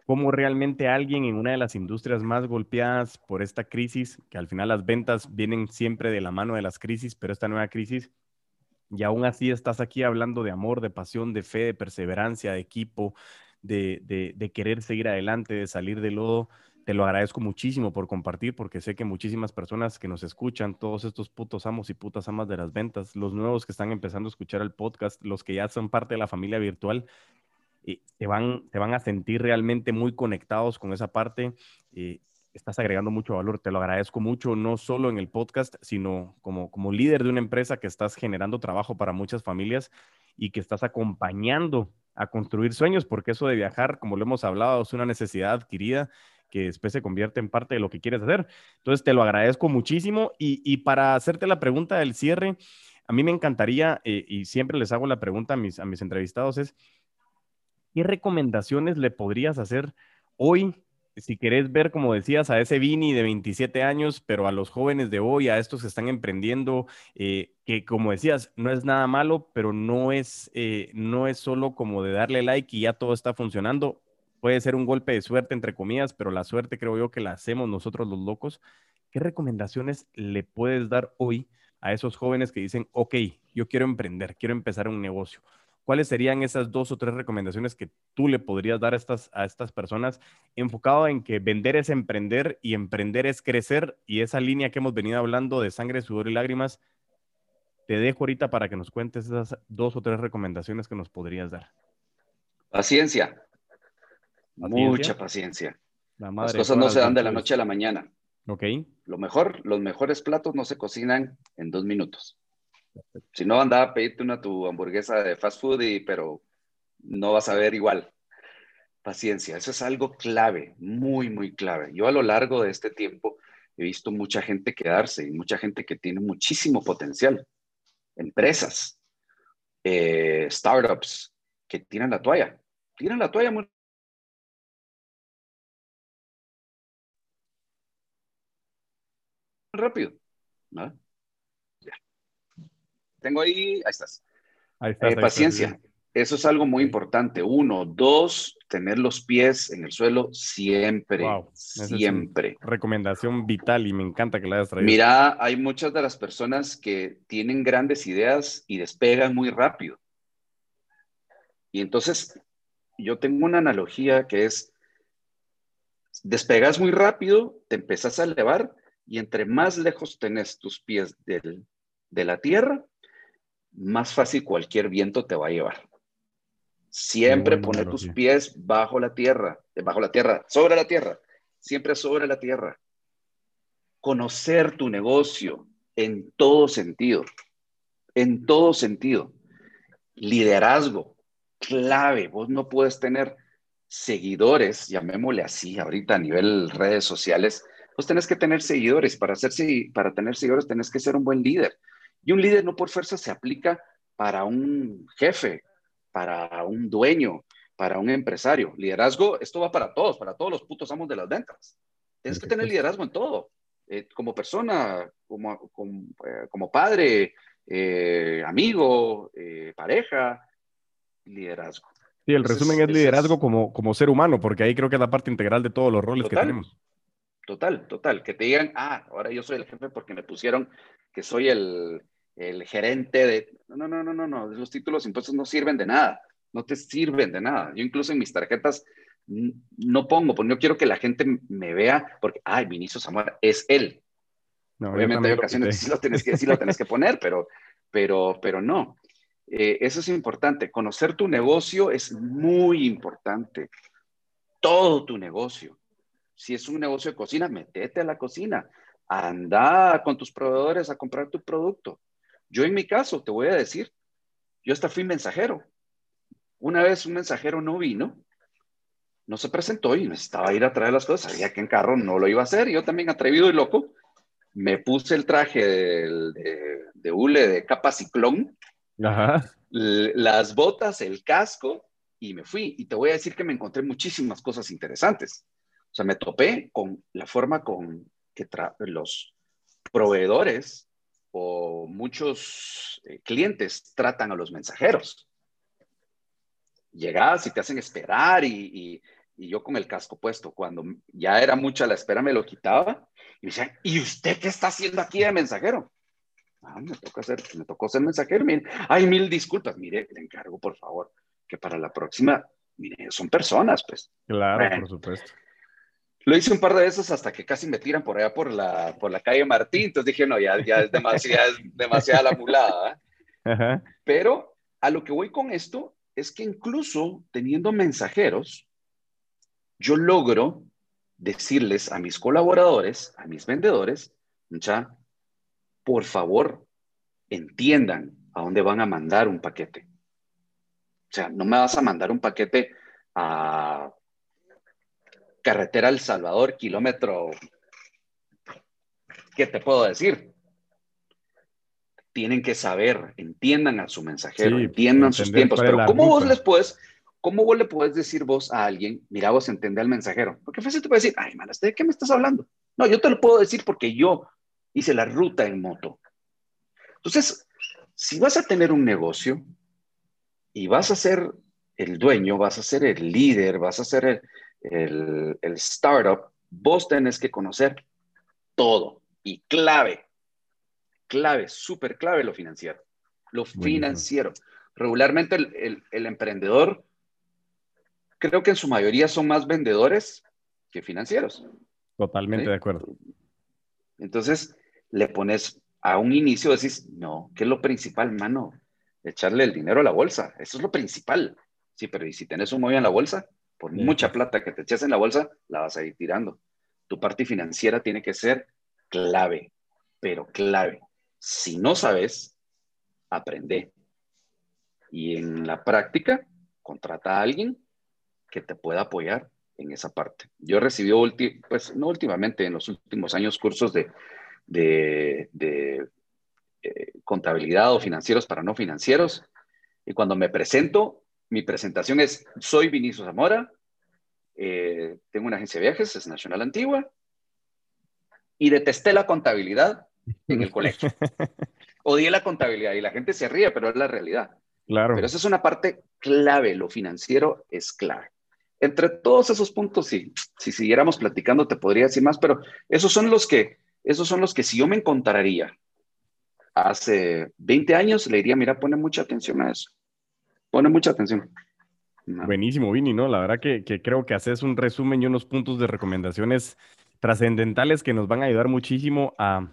cómo realmente alguien en una de las industrias más golpeadas por esta crisis, que al final las ventas vienen siempre de la mano de las crisis, pero esta nueva crisis y aún así estás aquí hablando de amor, de pasión, de fe, de perseverancia, de equipo, de, querer seguir adelante, de salir del lodo. Te lo agradezco muchísimo por compartir, porque sé que muchísimas personas que nos escuchan, todos estos putos amos y putas amas de las ventas, los nuevos que están empezando a escuchar el podcast, los que ya son parte de la familia virtual, eh, te, van, te van a sentir realmente muy conectados con esa parte. Eh, estás agregando mucho valor. Te lo agradezco mucho, no solo en el podcast, sino como, como líder de una empresa que estás generando trabajo para muchas familias y que estás acompañando a construir sueños, porque eso de viajar, como lo hemos hablado, es una necesidad adquirida que después se convierte en parte de lo que quieres hacer. Entonces, te lo agradezco muchísimo. Y, para hacerte la pregunta del cierre, a mí me encantaría, eh, y siempre les hago la pregunta a mis, a mis entrevistados, es, ¿qué recomendaciones le podrías hacer hoy si querés ver, como decías, a ese Vini de 27 años, pero a los jóvenes de hoy, a estos que están emprendiendo, eh, que como decías, no es nada malo, pero no es, eh, no es solo como de darle like y ya todo está funcionando. Puede ser un golpe de suerte, entre comillas, pero la suerte creo yo que la hacemos nosotros los locos. ¿Qué recomendaciones le puedes dar hoy a esos jóvenes que dicen, ok, yo quiero emprender, quiero empezar un negocio? ¿Cuáles serían esas dos o tres recomendaciones que tú le podrías dar a estas, a estas personas enfocado en que vender es emprender y emprender es crecer y esa línea que hemos venido hablando de sangre, sudor y lágrimas? Te dejo ahorita para que nos cuentes esas dos o tres recomendaciones que nos podrías dar. Paciencia. Mucha paciencia. Las cosas no se dan de la noche a la mañana. Ok. Lo mejor, los mejores platos no se cocinan en dos minutos. Si no, anda a pedirte una tu hamburguesa de fast food, y, pero no vas a ver igual. Paciencia, eso es algo clave, muy, muy clave. Yo a lo largo de este tiempo he visto mucha gente quedarse y mucha gente que tiene muchísimo potencial. Empresas, eh, startups que tiran la toalla. Tiran la toalla muy rápido. ¿no? Tengo ahí, ahí estás. Ahí eh, paciencia. Eso es algo muy importante. Uno, dos, tener los pies en el suelo siempre, siempre. recomendación vital y me encanta que la hayas traído. Mira, hay muchas de las personas que tienen grandes ideas y despegan muy rápido. Y entonces, yo tengo una analogía que es, despegas muy rápido, te empezás a elevar y entre más lejos tenés tus pies del, de la tierra, más fácil cualquier viento te va a llevar. Siempre pone tus pies bajo la tierra, bajo la tierra, sobre la tierra, siempre sobre la tierra. Conocer tu negocio en todo sentido, en todo sentido. Liderazgo, clave. Vos no puedes tener seguidores, llamémosle así, ahorita a nivel redes sociales, pues tenés que tener seguidores. Para, hacer, para tener seguidores tenés que ser un buen líder. Y un líder no por fuerza se aplica para un jefe, para un dueño, para un empresario. Liderazgo, esto va para todos, para todos los putos amos de las ventas. Tienes que tener liderazgo en todo, eh, como persona, como, como, eh, padre, eh, amigo, pareja, liderazgo. Sí, el resumen es, liderazgo como, como ser humano, porque ahí creo que es la parte integral de todos los roles que tenemos. Total, total. Que te digan, ah, ahora yo soy el jefe porque me pusieron que soy el, el gerente de... No, no, no, no, no, los títulos impuestos no sirven de nada, no te sirven de nada. Yo incluso en mis tarjetas no pongo, porque no quiero que la gente me vea, porque, ay, Vinicius Zamora es él. Obviamente hay ocasiones que sí lo tienes que, sí lo que [laughs] poner, pero, pero, pero no. Eh, eso es importante. Conocer tu negocio es muy importante. Todo tu negocio. Si es un negocio de cocina, metete a la cocina. Anda con tus proveedores a comprar tu producto. Yo en mi caso, te voy a decir, yo hasta fui mensajero. Una vez un mensajero no vino, no se presentó y necesitaba ir a traer las cosas. Sabía que en carro no lo iba a hacer. Yo también atrevido y loco, me puse el traje de, de, hule de capa ciclón, las botas, el casco y me fui. Y te voy a decir que me encontré muchísimas cosas interesantes. O sea, me topé con la forma con que los proveedores o muchos eh, clientes tratan a los mensajeros. Llegas y te hacen esperar y, yo con el casco puesto, cuando ya era mucha la espera, me lo quitaba y me decían, ¿y usted qué está haciendo aquí de mensajero? Ah, me, tocó hacer, me tocó ser mensajero. Mire, ay, mil disculpas. Mire, le encargo, por favor, que para la próxima, mire, son personas, pues. Claro, por supuesto. Lo hice un par de veces hasta que casi me tiran por allá por la, por la calle Martín. Entonces dije, no, ya, ya es, demasiada, es demasiada la mulada. Pero a lo que voy con esto es que incluso teniendo mensajeros, yo logro decirles a mis colaboradores, a mis vendedores, mucha, por favor, entiendan a dónde van a mandar un paquete. O sea, no me vas a mandar un paquete a carretera El Salvador, kilómetro, ¿qué te puedo decir? Tienen que saber, entiendan a su mensajero, entiendan sus tiempos, pero ¿cómo vos les puedes, cómo vos le puedes decir vos a alguien, mira, vos entiende al mensajero? Porque fácil te puede decir, ay, man, ¿de qué me estás hablando? No, yo te lo puedo decir porque yo hice la ruta en moto. Entonces, si vas a tener un negocio y vas a ser el dueño, vas a ser el líder, vas a ser el, el, startup, vos tenés que conocer todo y clave, clave, súper clave lo financiero. Lo financiero. Regularmente el, el, emprendedor, creo que en su mayoría son más vendedores que financieros. Totalmente de acuerdo. Entonces, le pones a un inicio, decís, no, ¿qué es lo principal, mano? Echarle el dinero a la bolsa. Eso es lo principal. Sí, pero ¿y si tenés un móvil en la bolsa? Por mucha plata que te eches en la bolsa, la vas a ir tirando. Tu parte financiera tiene que ser clave, pero clave. Si no sabes, aprende. Y en la práctica, contrata a alguien que te pueda apoyar en esa parte. Yo he recibido, pues no últimamente, en los últimos años, cursos de, de, eh, contabilidad o financieros para no financieros. Y cuando me presento, mi presentación es, soy Vinicius Zamora, eh, tengo una agencia de viajes, es Nacional Antigua, y detesté la contabilidad en el colegio. [laughs] Odié la contabilidad y la gente se ríe, pero es la realidad. Claro. Pero esa es una parte clave, lo financiero es clave. Entre todos esos puntos, sí, si siguiéramos platicando te podría decir más, pero esos son los que, esos son los que si yo me encontraría hace 20 años, le diría, mira, pone mucha atención a eso pone mucha atención. Buenísimo, Vini, ¿no? La verdad que, creo que haces un resumen y unos puntos de recomendaciones trascendentales que nos van a ayudar muchísimo a,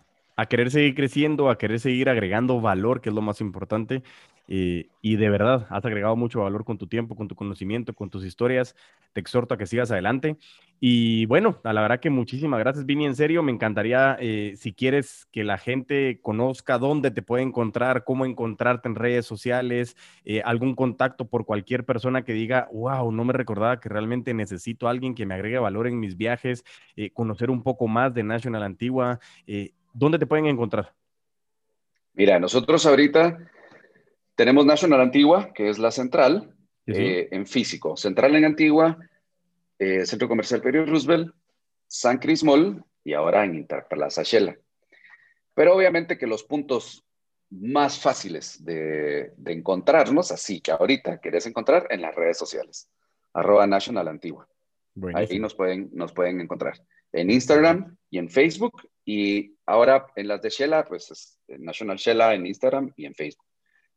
querer seguir creciendo, a querer seguir agregando valor, que es lo más importante. Eh, y de verdad has agregado mucho valor con tu tiempo, con tu conocimiento, con tus historias. Te exhorto a que sigas adelante. Y bueno, a la verdad que muchísimas gracias, Vini. En serio, me encantaría, eh, si quieres que la gente conozca dónde te puede encontrar, cómo encontrarte en redes sociales, eh, algún contacto por cualquier persona que diga, wow, no me recordaba que realmente necesito a alguien que me agregue valor en mis viajes, conocer un poco más de National Antigua. ¿Dónde te pueden encontrar? Mira, nosotros ahorita tenemos National Antigua, que es la central, eh, en físico. Central en Antigua, eh, Centro Comercial Perio Roosevelt, San Cris Mall y ahora en Interplaza Shela. Pero obviamente que los puntos más fáciles de, encontrarnos, así que ahorita querés encontrar en las redes sociales, arroba National Antigua. Ahí nos pueden, nos pueden encontrar en Instagram y en Facebook. Y ahora en las de Shela, pues es National Shela en Instagram y en Facebook.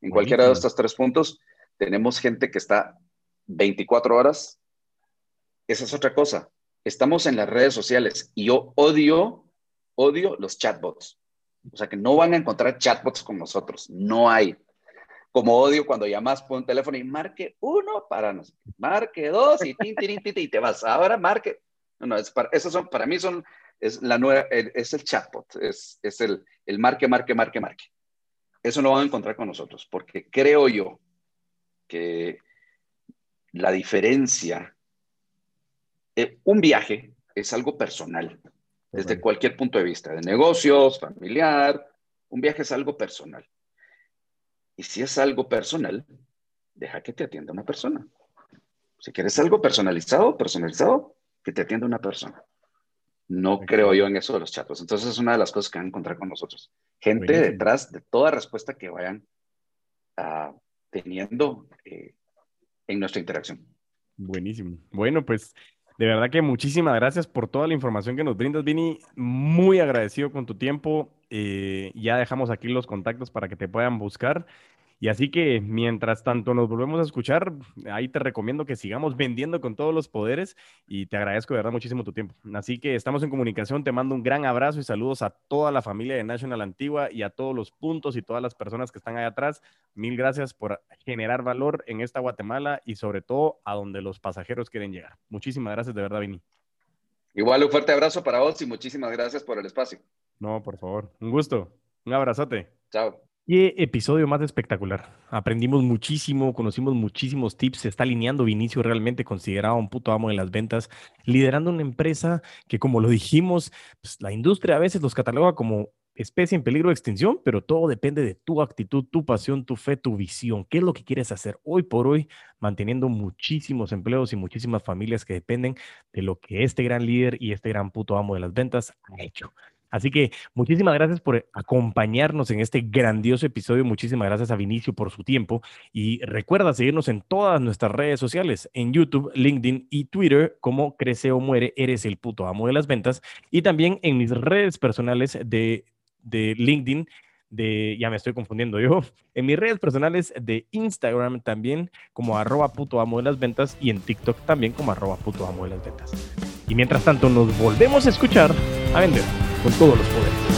En cualquiera de estos tres puntos tenemos gente que está 24 horas. Esa es otra cosa. Estamos en las redes sociales y yo odio, odio los chatbots. O sea que no van a encontrar chatbots con nosotros. No hay. Como odio cuando llamas por un teléfono y marque uno para nosotros, marque dos y tin, tin, tin, y te vas. Ahora marque. No, no, es para, esos son, para mí son, es la nueva, es el chatbot, es, es el, el marque, marque, marque, marque. Eso no van a encontrar con nosotros, porque creo yo que la diferencia, eh, un viaje es algo personal, desde cualquier punto de vista, de negocios, familiar, un viaje es algo personal. Y si es algo personal, deja que te atienda una persona. Si quieres algo personalizado, personalizado, que te atienda una persona. No creo yo en eso de los chatos. Entonces es una de las cosas que van a encontrar con nosotros. Gente detrás de toda respuesta que vayan ah, teniendo eh, en nuestra interacción. Buenísimo. Bueno, pues de verdad que muchísimas gracias por toda la información que nos brindas, Vini. Muy agradecido con tu tiempo. Eh, ya dejamos aquí los contactos para que te puedan buscar. Y así que mientras tanto nos volvemos a escuchar, ahí te recomiendo que sigamos vendiendo con todos los poderes y te agradezco de verdad muchísimo tu tiempo. Así que estamos en comunicación, te mando un gran abrazo y saludos a toda la familia de National Antigua y a todos los puntos y todas las personas que están ahí atrás. Mil gracias por generar valor en esta Guatemala y sobre todo a donde los pasajeros quieren llegar. Muchísimas gracias de verdad, Vini. Igual un fuerte abrazo para vos y muchísimas gracias por el espacio. No, por favor. Un gusto. Un abrazote. Chao. Qué episodio más espectacular. Aprendimos muchísimo, conocimos muchísimos tips. Se está alineando Vinicio realmente considerado un puto amo en las ventas, liderando una empresa que, como lo dijimos, pues, la industria a veces los cataloga como especie en peligro de extinción, pero todo depende de tu actitud, tu pasión, tu fe, tu visión. ¿Qué es lo que quieres hacer hoy por hoy, manteniendo muchísimos empleos y muchísimas familias que dependen de lo que este gran líder y este gran puto amo de las ventas ha hecho? Así que muchísimas gracias por acompañarnos en este grandioso episodio. Muchísimas gracias a Vinicio por su tiempo. Y recuerda seguirnos en todas nuestras redes sociales, en YouTube, LinkedIn y Twitter, como Crece o Muere, eres el puto amo de las ventas. Y también en mis redes personales de, de LinkedIn de, ya me estoy confundiendo yo, [laughs] en mis redes personales de Instagram también como arroba puto amo de las ventas y en TikTok también como arroba puto amo de las ventas. Y mientras tanto nos volvemos a escuchar a vender con todos los poderes.